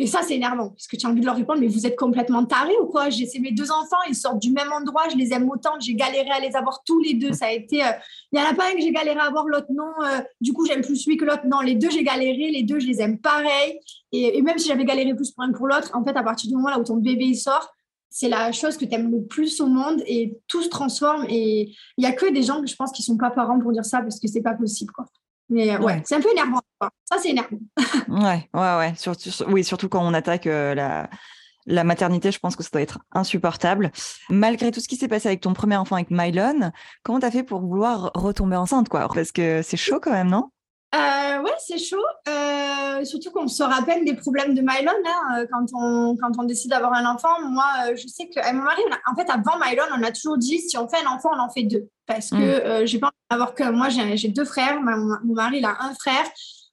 et ça, c'est énervant, parce que tu as envie de leur répondre, mais vous êtes complètement tarés ou quoi? J'ai mes deux enfants, ils sortent du même endroit, je les aime autant, j'ai galéré à les avoir tous les deux. Ça a été, euh, il n'y en a pas un que j'ai galéré à avoir, l'autre non. Euh, du coup, j'aime plus lui que l'autre. Non, les deux, j'ai galéré, les deux, je les aime pareil. Et, même si j'avais galéré plus pour un que pour l'autre, en fait, à partir du moment là où ton bébé sort, c'est la chose que tu aimes le plus au monde et tout se transforme. Et il n'y a que des gens je pense qui sont pas parents pour dire ça parce que c'est pas possible. Quoi. Mais euh, ouais, c'est un peu énervant. Ça, c'est énervant. ouais, ouais, ouais. Surtout, oui, surtout quand on attaque euh, la, la maternité, je pense que ça doit être insupportable. Malgré tout ce qui s'est passé avec ton premier enfant, avec Mylon, comment tu as fait pour vouloir retomber enceinte, quoi? Parce que c'est chaud quand même, non? Euh, ouais, c'est chaud. Euh, surtout qu'on se rappelle des problèmes de Mylon là, quand, on, quand on décide d'avoir un enfant. Moi, je sais que mon mari, en fait, avant Mylon, on a toujours dit si on fait un enfant, on en fait deux. Parce que mm. j'ai pas avoir que moi, j'ai deux frères. Mon, mari, il a un frère.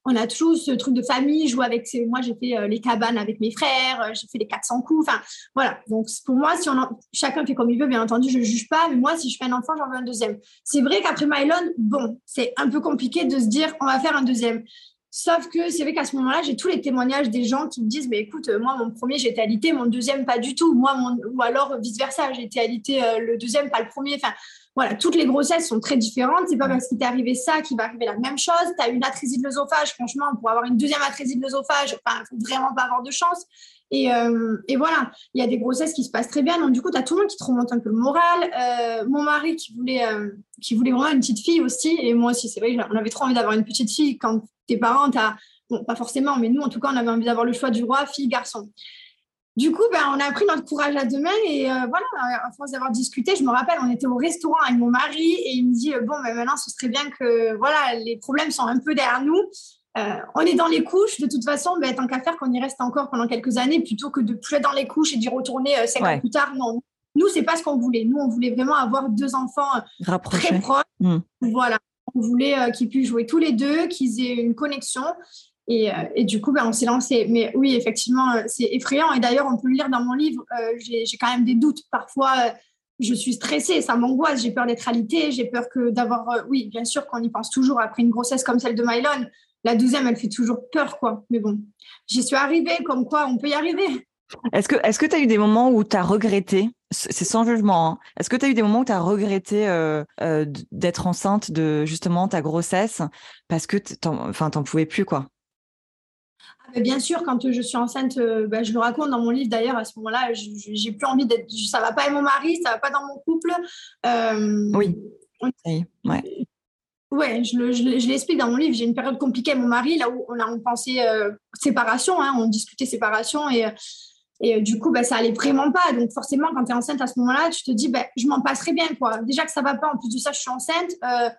On a toujours ce truc de famille. Je avec ses, moi, j'ai fait euh, les cabanes avec mes frères. Euh, j'ai fait les 400 coups. Enfin, voilà. Donc, pour moi, si on chacun fait comme il veut, bien entendu, je ne juge pas. Mais moi, si je fais un enfant, j'en veux un deuxième. C'est vrai qu'après Mylon, bon, c'est un peu compliqué de se dire, on va faire un deuxième. Sauf que c'est vrai qu'à ce moment-là, j'ai tous les témoignages des gens qui me disent, mais écoute, moi, mon premier, j'ai été alité, mon deuxième, pas du tout. Moi, mon... ou alors vice-versa, j'ai été alité euh, le deuxième, pas le premier. Enfin, voilà, toutes les grossesses sont très différentes. C'est pas parce qu'il t'est arrivé ça qu'il va arriver la même chose. Tu as une atrésie de l'œsophage, franchement, pour avoir une deuxième atrésie de l'œsophage, enfin, faut vraiment pas avoir de chance. Et, euh, et, voilà, il y a des grossesses qui se passent très bien. Donc, du coup, tu as tout le monde qui te remonte un peu le moral. Euh, mon mari qui voulait, euh, qui voulait vraiment une petite fille aussi. Et moi aussi, c'est vrai, on avait trop envie d'avoir une petite fille. Quand tes parents, tu bon, pas forcément, mais nous, en tout cas, on avait envie d'avoir le choix du roi, fille, garçon. Du coup, ben, on a pris notre courage à deux mains et voilà, à force d'avoir discuté, je me rappelle, on était au restaurant avec mon mari et il me dit bon, ben, maintenant, ce serait bien que voilà, les problèmes sont un peu derrière nous. on est dans les couches, de toute façon, ben, tant qu'à faire qu'on y reste encore pendant quelques années plutôt que de plus être dans les couches et d'y retourner cinq ans plus tard. Non, nous, c'est pas ce qu'on voulait. Nous, on voulait vraiment avoir deux enfants très proches. Hmm. Voilà. On voulait euh, qu'ils puissent jouer tous les deux, qu'ils aient une connexion. Et, euh, du coup, ben, on s'est lancé. Mais oui, effectivement, euh, c'est effrayant. Et d'ailleurs, on peut le lire dans mon livre. j'ai quand même des doutes. Parfois, je suis stressée, ça m'angoisse. J'ai peur d'être alitée. J'ai peur que d'avoir. oui, bien sûr qu'on y pense toujours après une grossesse comme celle de Mylon. La douzième, elle fait toujours peur, quoi. Mais bon, j'y suis arrivée, comme quoi on peut y arriver. Est-ce que tu as eu des moments où tu as regretté c'est sans jugement. Hein. Est-ce que tu as eu des moments où tu as regretté euh, euh, d'être enceinte de justement ta grossesse? Parce que enfin, t'en pouvais plus quoi ah, Bien sûr, quand je suis enceinte, euh, bah, je le raconte dans mon livre d'ailleurs. À ce moment-là, j'ai plus envie d'être. Ça va pas avec mon mari, ça va pas dans mon couple. oui. Ouais. Ouais, je, l'explique dans mon livre. J'ai une période compliquée avec mon mari, là où on a pensé séparation, hein, on discutait séparation et et euh, du coup, bah, ça allait vraiment pas. Donc, forcément, quand tu es enceinte à ce moment-là, tu te dis, bah, je m'en passerai bien. Quoi. Déjà que ça va pas, en plus de ça, je suis enceinte. Euh,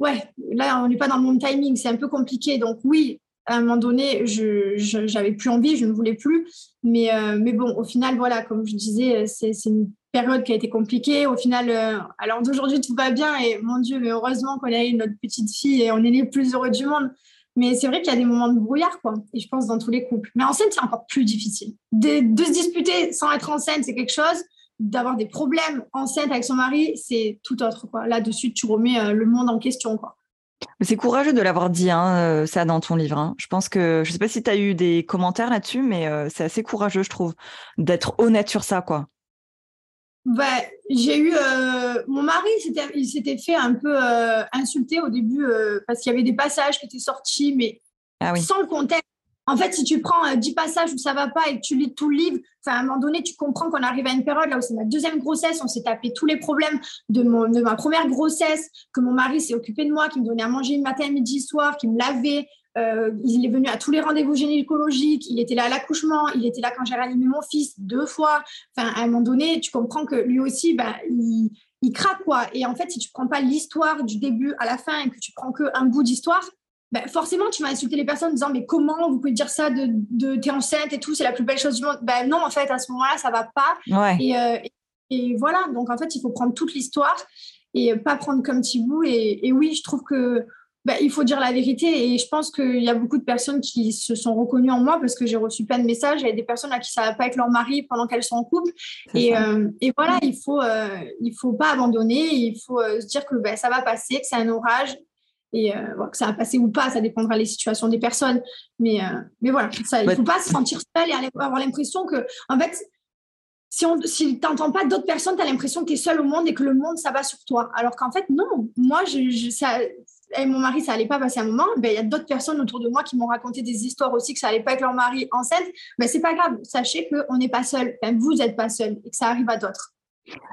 ouais, là, on n'est pas dans le bon timing. C'est un peu compliqué. Donc, oui, à un moment donné, je n'avais plus envie, je ne voulais plus. Mais, euh, mais bon, au final, voilà, comme je disais, c'est une période qui a été compliquée. Au final, alors d'aujourd'hui, tout va bien. Et mon Dieu, mais heureusement qu'on a eu notre petite fille et on est les plus heureux du monde. Mais c'est vrai qu'il y a des moments de brouillard, quoi. Et je pense dans tous les couples. Mais enceinte, c'est encore plus difficile. De, se disputer sans être enceinte, c'est quelque chose. D'avoir des problèmes enceinte avec son mari, c'est tout autre, quoi. Là-dessus, tu remets euh, le monde en question, quoi. C'est courageux de l'avoir dit, hein, euh, ça, dans ton livre. Hein. Je pense que, je ne sais pas si tu as eu des commentaires là-dessus, mais euh, c'est assez courageux, je trouve, d'être honnête sur ça, quoi. Bah, j'ai eu euh, mon mari, il s'était fait un peu euh, insulter au début parce qu'il y avait des passages qui étaient sortis, mais ah sans le contexte. En fait, si tu prends 10 passages où ça va pas et que tu lis tout le livre, à un moment donné, tu comprends qu'on arrive à une période là où c'est ma deuxième grossesse, on s'est tapé tous les problèmes de, mon, ma première grossesse, que mon mari s'est occupé de moi, qui me donnait à manger le matin, midi, soir, qui me lavait, euh, il est venu à tous les rendez-vous gynécologiques, il était là à l'accouchement, il était là quand j'ai réanimé mon fils deux fois. Enfin, à un moment donné, tu comprends que lui aussi, ben, il, il craque. Et en fait, si tu prends pas l'histoire du début à la fin et que tu prends qu'un bout d'histoire, ben, forcément, tu vas insulter les personnes en disant mais comment vous pouvez dire ça de, de t'es enceinte et tout, c'est la plus belle chose du monde. Ben non, en fait, à ce moment-là, ça va pas. Et, euh, et, voilà. Donc en fait, il faut prendre toute l'histoire et pas prendre comme petit bout. Et, et oui, je trouve que bah, il faut dire la vérité et je pense qu'il y a beaucoup de personnes qui se sont reconnues en moi parce que j'ai reçu plein de messages. Il y a des personnes à qui ça va pas être leur mari pendant qu'elles sont en couple. Et, euh, et, voilà, il faut, euh, il faut pas abandonner. Il faut se dire que bah, ça va passer, que c'est un orage et que ça va passer ou pas. Ça dépendra des situations des personnes. Mais, mais voilà, ça, il ne faut pas se sentir seul et avoir l'impression que, en fait, si, on, si tu n'entends pas d'autres personnes, tu as l'impression que tu es seul au monde et que le monde, ça va sur toi. Alors qu'en fait, non. Moi, je, je, ça, et mon mari, ça allait pas passer un moment, ben, il y a d'autres personnes autour de moi qui m'ont raconté des histoires aussi que ça allait pas avec leur mari enceinte. Mais ben, c'est pas grave. Sachez qu'on n'est pas seul. vous n'êtes pas seul et que ça arrive à d'autres.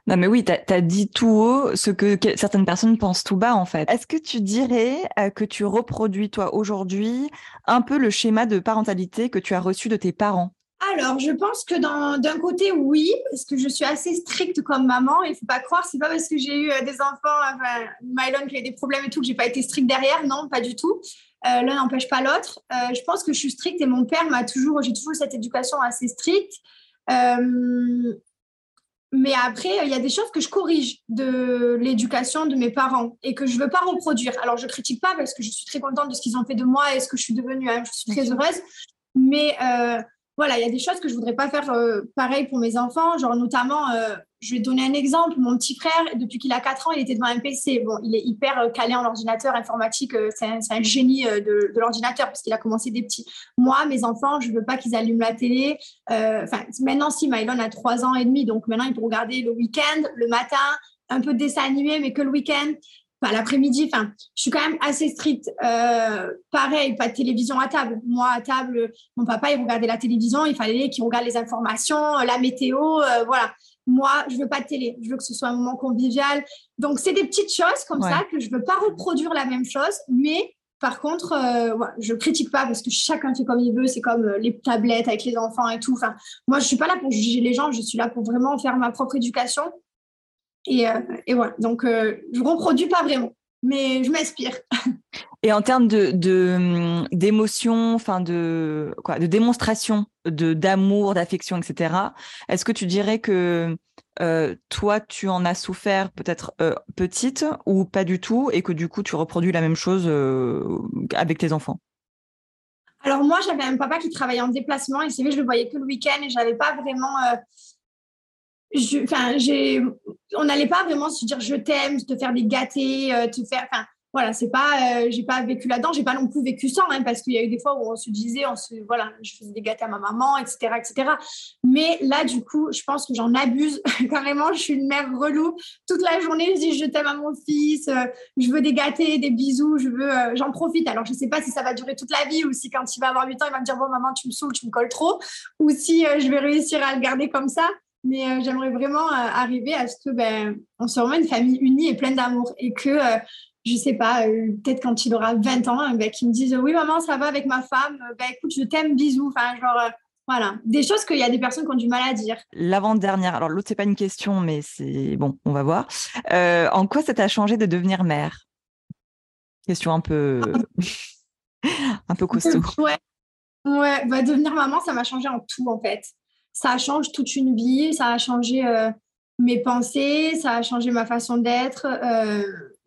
Non, mais oui, tu as, dit tout haut ce que, certaines personnes pensent tout bas, en fait. Est-ce que tu dirais euh, que tu reproduis, toi, aujourd'hui, un peu le schéma de parentalité que tu as reçu de tes parents? Alors, je pense que d'un côté, oui, parce que je suis assez stricte comme maman. Il ne faut pas croire, c'est pas parce que j'ai eu euh, des enfants, enfin, Mylon qui a des problèmes et tout, que j'ai pas été stricte derrière. Non, pas du tout. Euh, L'un n'empêche pas l'autre. Euh, je pense que je suis stricte et mon père m'a toujours, j'ai toujours cette éducation assez stricte. Euh, mais après, il y a des choses que je corrige de l'éducation de mes parents et que je ne veux pas reproduire. Alors, je critique pas parce que je suis très contente de ce qu'ils ont fait de moi et ce que je suis devenue. Hein. Je suis très heureuse. Mais voilà, il y a des choses que je voudrais pas faire euh, pareil pour mes enfants. Genre, notamment, euh, je vais donner un exemple. Mon petit frère, depuis qu'il a 4 ans, il était devant un PC. Bon, il est hyper euh, calé en ordinateur informatique. c'est un, génie de, l'ordinateur parce qu'il a commencé des petits. Moi, mes enfants, je veux pas qu'ils allument la télé. Enfin, maintenant, si Mylon a 3 ans et demi, donc maintenant, il peut regarder le week-end, le matin, un peu de dessin animé, mais que le week-end pas l'après-midi. Enfin, je suis quand même assez stricte. Euh, pareil, pas de télévision à table. Moi, à table, mon papa, il regardait la télévision. Il fallait qu'il regarde les informations, la météo, euh, voilà. Moi, je veux pas de télé. Je veux que ce soit un moment convivial. Donc, c'est des petites choses comme ça que je veux pas reproduire la même chose, mais Par contre, euh, je critique pas parce que chacun fait comme il veut. C'est comme les tablettes avec les enfants et tout. Enfin, moi, je suis pas là pour juger les gens. Je suis là pour vraiment faire ma propre éducation. Et, et voilà. Donc, je reproduis pas vraiment, mais je m'inspire. Et en termes de, d'émotion, enfin de quoi, de démonstration de d'amour, d'affection, etc. Est-ce que tu dirais que euh, toi, tu en as souffert peut-être euh, petite ou pas du tout, et que du coup, tu reproduis la même chose euh, avec tes enfants? Alors moi, j'avais un papa qui travaillait en déplacement, et c'est vrai, je le voyais que le week-end, et j'avais pas vraiment. Enfin, on n'allait pas vraiment se dire je t'aime, te faire des gâtés, te faire. Voilà, c'est pas, euh, j'ai pas vécu là-dedans, j'ai pas non plus vécu sans, hein, parce qu'il y a eu des fois où on se disait, on se, voilà, je faisais des gâteaux à ma maman, etc., etc. Mais là, du coup, je pense que j'en abuse carrément. Je suis une mère relou. Toute la journée, je dis, je t'aime à mon fils, euh, je veux des gâteaux, des bisous, je veux, euh, j'en profite. Alors, je sais pas si ça va durer toute la vie ou si quand il va avoir 8 ans, il va me dire, bon, maman, tu me saoules, tu me colles trop, ou si je vais réussir à le garder comme ça. Mais j'aimerais vraiment arriver à ce que ben, on soit vraiment une famille unie et pleine d'amour et que je sais pas, euh, peut-être quand il aura 20 ans, hein, qu'il me dise oui maman ça va avec ma femme, ben écoute je t'aime bisous, enfin genre euh, voilà, des choses qu'il y a des personnes qui ont du mal à dire. L'avant-dernière, alors l'autre c'est pas une question mais c'est bon, on va voir. Euh, en quoi ça t'a changé de devenir mère? Question un peu un peu costaud. Ouais, ouais, bah, devenir maman ça m'a changé en tout en fait. Ça change toute une vie, ça a changé mes pensées, ça a changé ma façon d'être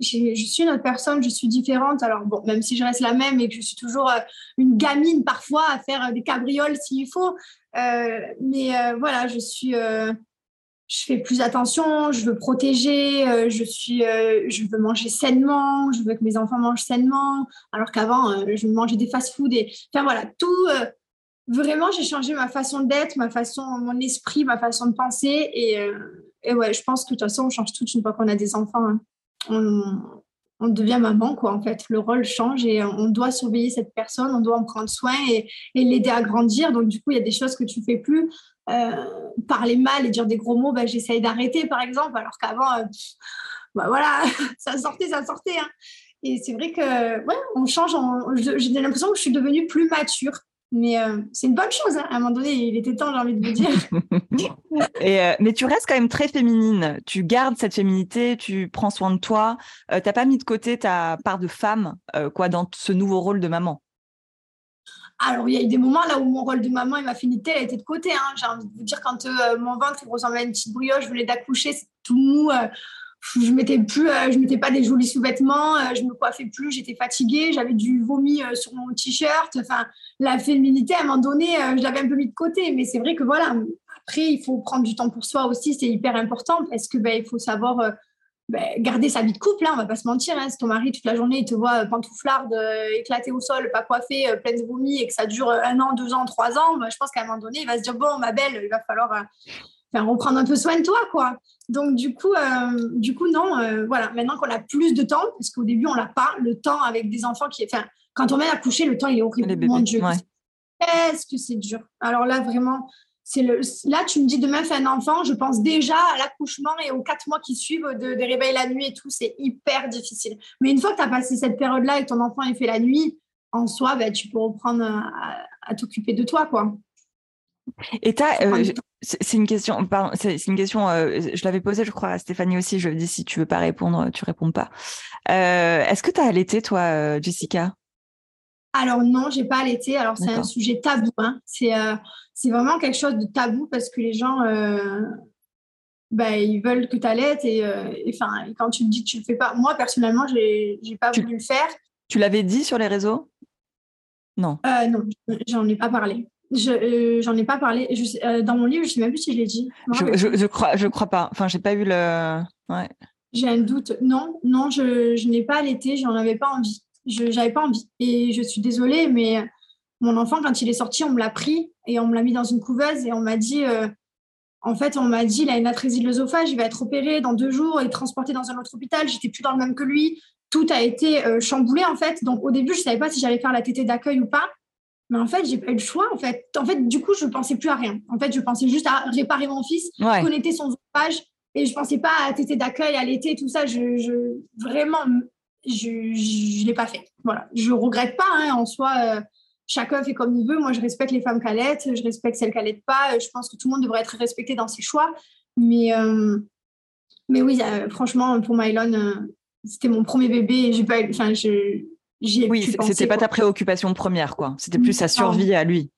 je suis une autre personne, je suis différente. Alors, bon, même si je reste la même et que je suis toujours euh, une gamine parfois à faire euh, des cabrioles s'il faut. Euh, mais voilà, je suis. je fais plus attention, je veux protéger, je, suis, je veux manger sainement, je veux que mes enfants mangent sainement, alors qu'avant, je mangeais des fast-food. Et... Enfin voilà, tout, vraiment, j'ai changé ma façon d'être, ma façon, mon esprit, ma façon de penser. Et, et, ouais, je pense que de toute façon, on change tout une fois qu'on a des enfants. Hein on, devient maman, quoi, en fait. Le rôle change et on doit surveiller cette personne, on doit en prendre soin et, l'aider à grandir. Donc, du coup, il y a des choses que tu fais plus. Euh, parler mal et dire des gros mots, bah, j'essaye d'arrêter, par exemple, alors qu'avant, euh, bah, voilà, ça sortait, ça sortait. Hein. Et c'est vrai que, ouais, on change. J'ai l'impression que je suis devenue plus mature. Mais euh, c'est une bonne chose. Hein. À un moment donné, il était temps, j'ai envie de vous dire. Et, euh, mais tu restes quand même très féminine. Tu gardes cette féminité, tu prends soin de toi. Euh, tu n'as pas mis de côté ta part de femme quoi, dans ce nouveau rôle de maman? Alors, il y a eu des moments là où mon rôle de maman et ma féminité a été de côté. Hein. J'ai envie de vous dire, quand mon ventre il ressemblait à une petite brioche, je venais d'accoucher, c'est tout mou je mettais plus, euh, je mettais pas des jolis sous-vêtements, euh, je me coiffais plus, j'étais fatiguée, j'avais du vomi euh, sur mon t-shirt. Enfin, la féminité, à un moment donné, je l'avais un peu mis de côté. Mais c'est vrai que voilà, après, il faut prendre du temps pour soi aussi, c'est hyper important parce que ben, il faut savoir ben, garder sa vie de couple. Hein, on va pas se mentir. Hein, si ton mari toute la journée il te voit pantouflarde, éclaté au sol, pas coiffé, pleine de vomi et que ça dure un an, deux ans, trois ans, ben, je pense qu'à un moment donné, il va se dire bon, ma belle, il va falloir reprendre un peu soin de toi, quoi. Donc, du coup, euh, du coup non, euh, voilà, maintenant qu'on a plus de temps, parce qu'au début, on l'a pas, le temps avec des enfants qui. Enfin, quand on met à coucher, le temps, il est horrible. Mon Dieu. Est-ce que c'est dur Alors là, vraiment, c'est le. Là, tu me dis demain, fais un enfant, je pense déjà à l'accouchement et aux quatre mois qui suivent de, de réveil la nuit et tout, c'est hyper difficile. Mais une fois que tu as passé cette période-là et que ton enfant est fait la nuit, en soi, ben, tu peux reprendre à, à t'occuper de toi, quoi. Et euh, c'est une question, c'est une question, euh, je l'avais posée, je crois, à Stéphanie aussi. Je lui ai dit si tu veux pas répondre, tu réponds pas. Euh, est-ce que tu as allaité, toi, Jessica? Alors non, j'ai pas allaité. Alors c'est un sujet tabou. Hein. C'est vraiment quelque chose de tabou parce que les gens, bah, ils veulent que tu allaites et, enfin, quand tu me dis que tu le fais pas, moi personnellement, j'ai pas voulu le faire. Tu l'avais dit sur les réseaux? Non. non, j'en ai pas parlé. Je euh, j'en ai pas parlé. Euh, dans mon livre, je sais même plus si je l'ai dit. Je, je, crois, je crois pas. Enfin, j'ai pas eu le. Ouais. J'ai un doute. Non, non, je, je n'ai pas allaité. J'en avais pas envie. Je n'avais pas envie. Et je suis désolée, mais mon enfant, quand il est sorti, on me l'a pris et on me l'a mis dans une couveuse et on m'a dit. Euh, en fait, on m'a dit, il a une atrésie de l'œsophage, il va être opéré dans deux jours et transporté dans un autre hôpital. J'étais plus dans le même que lui. Tout a été chamboulé, en fait. Donc, au début, je savais pas si j'allais faire la tétée d'accueil ou pas. Mais en fait, j'ai pas eu le choix. En fait, en fait, du coup, je pensais plus à rien. En fait, je pensais juste à réparer mon fils, connecter son page, et je pensais pas à tété d'accueil, à l'été, tout ça. Je, je, vraiment, je ne l'ai pas fait. Voilà. Je regrette pas hein, en soi. Euh, chacun fait comme il veut. Moi, je respecte les femmes qui allaitent, je respecte celles qui allaitent pas. Je pense que tout le monde devrait être respecté dans ses choix. Mais, euh, mais oui, euh, franchement, pour Mylon, c'était mon premier bébé j'ai pas, enfin, je, oui, c'était pas ta préoccupation première, quoi. C'était plus sa survie à lui.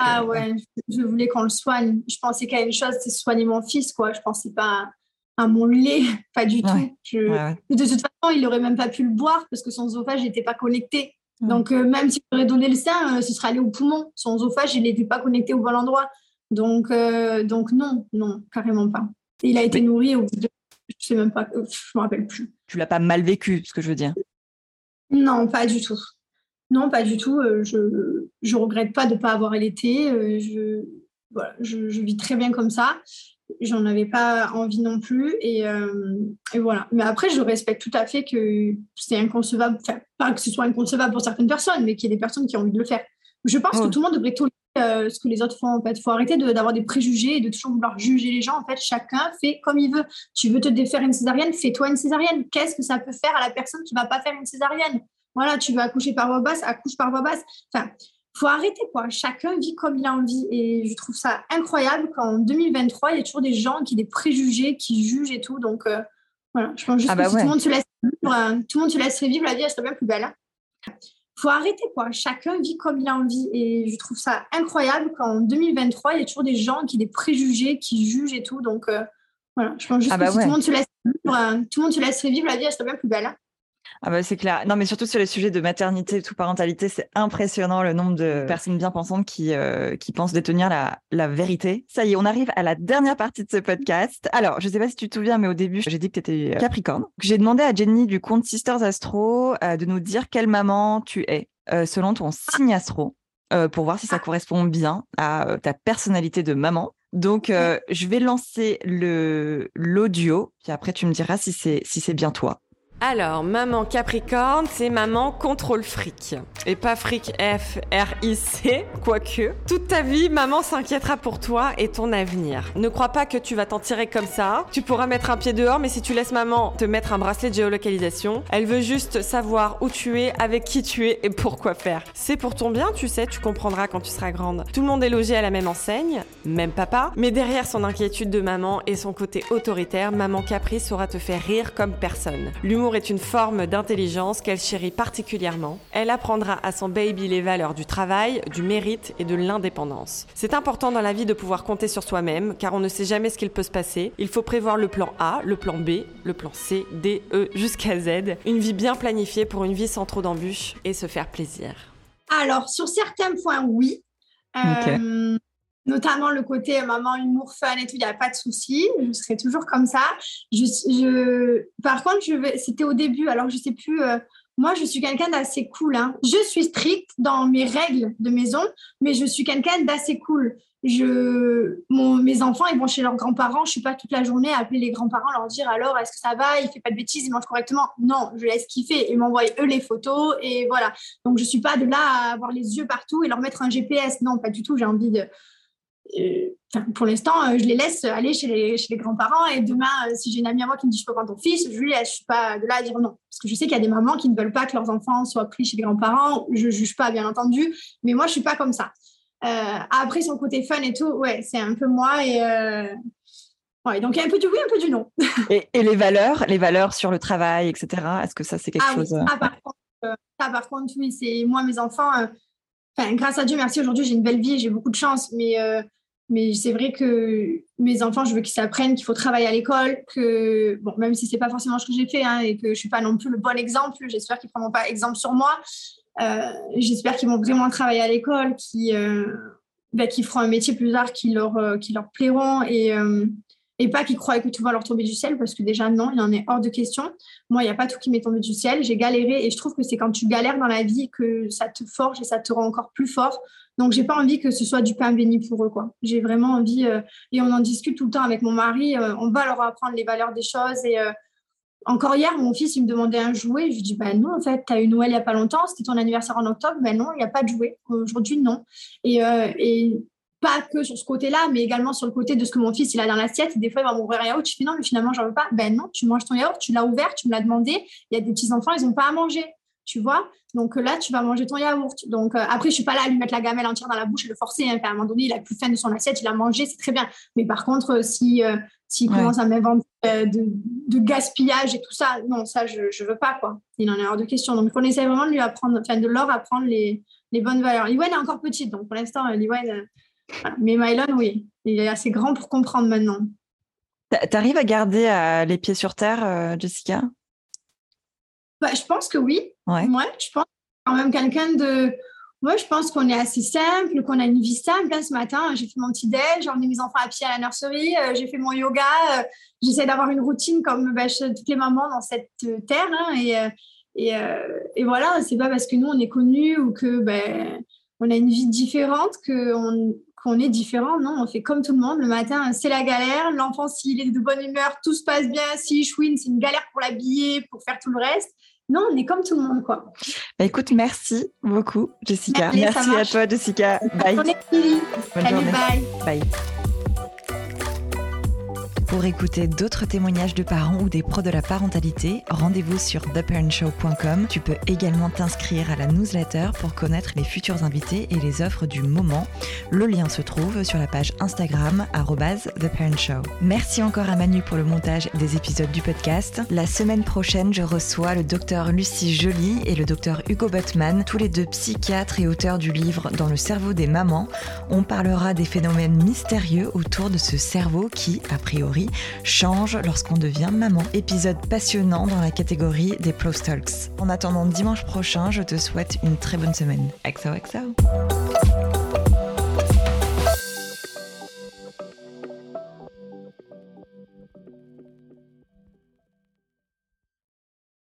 Ah ouais, je voulais qu'on le soigne. Je pensais a une chose, c'est soigner mon fils, quoi. Je pensais pas à mon lait, pas du tout. De toute façon, il n'aurait même pas pu le boire parce que son oesophage n'était pas connecté. Donc, euh, même s'il aurait donné le sein, euh, ce serait allé au poumon. Son oesophage, il n'était pas connecté au bon endroit. Donc, euh, donc non, non, carrément pas. il a été nourri au bout de... Je sais même pas, je me rappelle plus. Tu l'as pas mal vécu, ce que je veux dire Non, pas du tout. Non, pas du tout. Je je regrette pas de ne pas avoir allaité. Je, voilà, je, je, vis très bien comme ça j'en avais pas envie non plus. Euh, et, voilà. Mais après, je respecte tout à fait que c'est inconcevable, enfin, pas que ce soit inconcevable pour certaines personnes, mais qu'il y ait des personnes qui ont envie de le faire. Je pense que tout le monde devrait tolérer euh, ce que les autres font. En fait, il faut arrêter d'avoir des préjugés et de toujours vouloir juger les gens. En fait, chacun fait comme il veut. Tu veux te défaire une césarienne, fais-toi une césarienne. Qu'est-ce que ça peut faire à la personne qui va pas faire une césarienne? Voilà, tu veux accoucher par voie basse, accouche par voie basse. Enfin, faut arrêter quoi. Chacun vit comme il a envie et je trouve ça incroyable qu'en 2023 il y a toujours des gens qui ont des préjugés, qui jugent et tout. Donc euh, voilà, je pense juste ah que bah si tout le monde se laisse vivre, euh, tout le monde se laisse vivre la vie, elle serait bien plus belle. Hein. Faut arrêter quoi. Chacun vit comme il a envie et je trouve ça incroyable qu'en 2023 il y a toujours des gens qui ont des préjugés, qui jugent et tout. Donc euh, voilà, je pense juste ah bah que si tout le monde se laisse vivre, tout le monde se laisserait vivre la vie, elle serait bien plus belle. Hein. Ah bah c'est clair. Non, mais surtout sur les sujets de maternité et parentalité, c'est impressionnant le nombre de personnes bien pensantes qui, euh, pensent détenir la, vérité. Ça y est, on arrive à la dernière partie de ce podcast. Alors, je sais pas si tu te souviens, mais au début, j'ai dit que tu étais euh, Capricorne. J'ai demandé à Jenny du compte Sisters Astro euh, de nous dire quelle maman tu es selon ton signe astro pour voir si ça correspond bien à ta personnalité de maman. Donc, je vais lancer l'audio, puis après tu me diras si c'est si c'est bien toi. Alors, maman Capricorne, c'est maman contrôle fric. Et pas fric F R I C, quoique. Toute ta vie, maman s'inquiétera pour toi et ton avenir. Ne crois pas que tu vas t'en tirer comme ça. Tu pourras mettre un pied dehors, mais si tu laisses maman te mettre un bracelet de géolocalisation, elle veut juste savoir où tu es, avec qui tu es et pourquoi faire. C'est pour ton bien, tu sais, tu comprendras quand tu seras grande. Tout le monde est logé à la même enseigne, même papa, mais derrière son inquiétude de maman et son côté autoritaire, maman Capri saura te faire rire comme personne. Est une forme d'intelligence qu'elle chérit particulièrement. Elle apprendra à son baby les valeurs du travail, du mérite et de l'indépendance. C'est important dans la vie de pouvoir compter sur soi-même, car on ne sait jamais ce qu'il peut se passer. Il faut prévoir le plan A, le plan B, le plan C, D, E jusqu'à Z. Une vie bien planifiée pour une vie sans trop d'embûches et se faire plaisir. Alors, sur certains points, oui. Euh, notamment le côté maman humour fun et tout, il n'y a pas de souci, je serai toujours comme ça. Par contre, c'était au début, alors je sais plus. Euh, moi, je suis quelqu'un d'assez cool. Hein. Je suis stricte dans mes règles de maison, mais je suis quelqu'un d'assez cool. Je, mon, mes enfants, ils vont chez leurs grands-parents. Je suis pas toute la journée à appeler les grands-parents, leur dire alors est-ce que ça va? Il fait pas de bêtises, il mange correctement. Non, je laisse kiffer et m'envoie eux les photos et voilà. Donc je suis pas de là à avoir les yeux partout et leur mettre un GPS. Non, pas du tout. J'ai envie de pour l'instant, euh, je les laisse aller chez les, chez les grands-parents et demain, euh, si j'ai une amie à moi qui me dit je peux prendre ton fils, je lui laisse. Je suis pas de là à dire non. Parce que je sais qu'il y a des mamans qui ne veulent pas que leurs enfants soient pris chez les grands-parents. Je ne juge pas, bien entendu, mais moi, je suis pas comme ça. Euh, après, son côté fun et tout, ouais, c'est un peu moi et. Ouais, donc il y a un peu du oui, un peu du non. et, et, les valeurs, les valeurs sur le travail, etc. Est-ce que ça c'est quelque ah chose oui, ça, par contre, ça, par contre, oui, c'est moi mes enfants. Enfin, grâce à Dieu, merci. Aujourd'hui, j'ai une belle vie, j'ai beaucoup de chance, mais mais c'est vrai que mes enfants, je veux qu'ils s'apprennent qu'il faut travailler à l'école, que, bon, même si c'est pas forcément ce que j'ai fait hein, et que je suis pas non plus le bon exemple, j'espère qu'ils prendront pas exemple sur moi. Euh, j'espère qu'ils vont vraiment travailler à l'école, qu'ils euh, bah, feront un métier plus tard qui leur, euh, qui leur plairont et, et pas qu'ils croient que tout va leur tomber du ciel, parce que déjà, non, il en est hors de question. Moi, il n'y a pas tout qui m'est tombé du ciel. J'ai galéré et je trouve que c'est quand tu galères dans la vie que ça te forge et ça te rend encore plus fort. Donc, j'ai pas envie que ce soit du pain béni pour eux, quoi. J'ai vraiment envie, euh, et on en discute tout le temps avec mon mari, euh, on va leur apprendre les valeurs des choses. Et euh, encore hier, mon fils, il me demandait un jouet. Je lui dis, bah non, en fait, tu as eu Noël il n'y a pas longtemps, c'était ton anniversaire en octobre. Ben non, il n'y a pas de jouet. Aujourd'hui, non. Et pas que sur ce côté-là, mais également sur le côté de ce que mon fils il a dans l'assiette. Des fois, il va m'ouvrir un yaourt. Je fais non, mais finalement, j'en veux pas. Ben non, tu manges ton yaourt, tu l'as ouvert, tu me l'as demandé. Il y a des petits enfants, ils n'ont pas à manger, tu vois. Donc là, tu vas manger ton yaourt. Donc euh, après, je suis pas là à lui mettre la gamelle entière dans la bouche et le forcer. Hein. À un moment donné, il a plus faim de son assiette, il a mangé, c'est très bien. Mais par contre, si euh, s'il commence à m'inventer euh, de, de, gaspillage et tout ça, non, ça, je ne veux pas, quoi. Il en est hors de question. Donc, on essaie vraiment de lui apprendre, enfin, de leur apprendre les, les bonnes valeurs. Liwen est encore petite, donc pour l'instant, Liwen, mais Mylon, oui, il est assez grand pour comprendre maintenant. T'arrives à garder euh, les pieds sur terre, euh, Jessica? Bah, Je pense que oui. Ouais. je pense quand même quelqu'un de. Moi, je pense qu'on est assez simple, qu'on a une vie simple. ce matin, j'ai fait mon petit déj, j'ai emmené mes enfants à pied à la nurserie, euh, j'ai fait mon yoga. J'essaie d'avoir une routine comme bah, toutes les mamans dans cette terre. Hein, et, et, et, voilà, c'est pas parce que nous, on est connus ou que ben, on a une vie différente qu'on qu'on est différent. Non, on fait comme tout le monde. Le matin, c'est la galère. L'enfant, s'il est de bonne humeur, tout se passe bien. S'il chouine, c'est une galère pour l'habiller, pour faire tout le reste. Non, on est comme tout le monde, quoi. Bah, écoute, merci beaucoup, Jessica. merci à toi, Jessica. Bye. Bonne journée. Bye. Bye. Pour écouter d'autres témoignages de parents ou des pros de la parentalité, rendez-vous sur theparentshow.com. Tu peux également t'inscrire à la newsletter pour connaître les futurs invités et les offres du moment. Le lien se trouve sur la page Instagram @theparentshow. Merci encore à Manu pour le montage des épisodes du podcast. La semaine prochaine, je reçois le docteur Lucie Joly et le docteur Hugo Buttman, tous les deux psychiatres et auteurs du livre Dans le cerveau des mamans. On parlera des phénomènes mystérieux autour de ce cerveau qui, a priori, change lorsqu'on devient maman. Épisode passionnant dans la catégorie des Pro Talks. En attendant dimanche prochain, je te souhaite une très bonne semaine. XOXO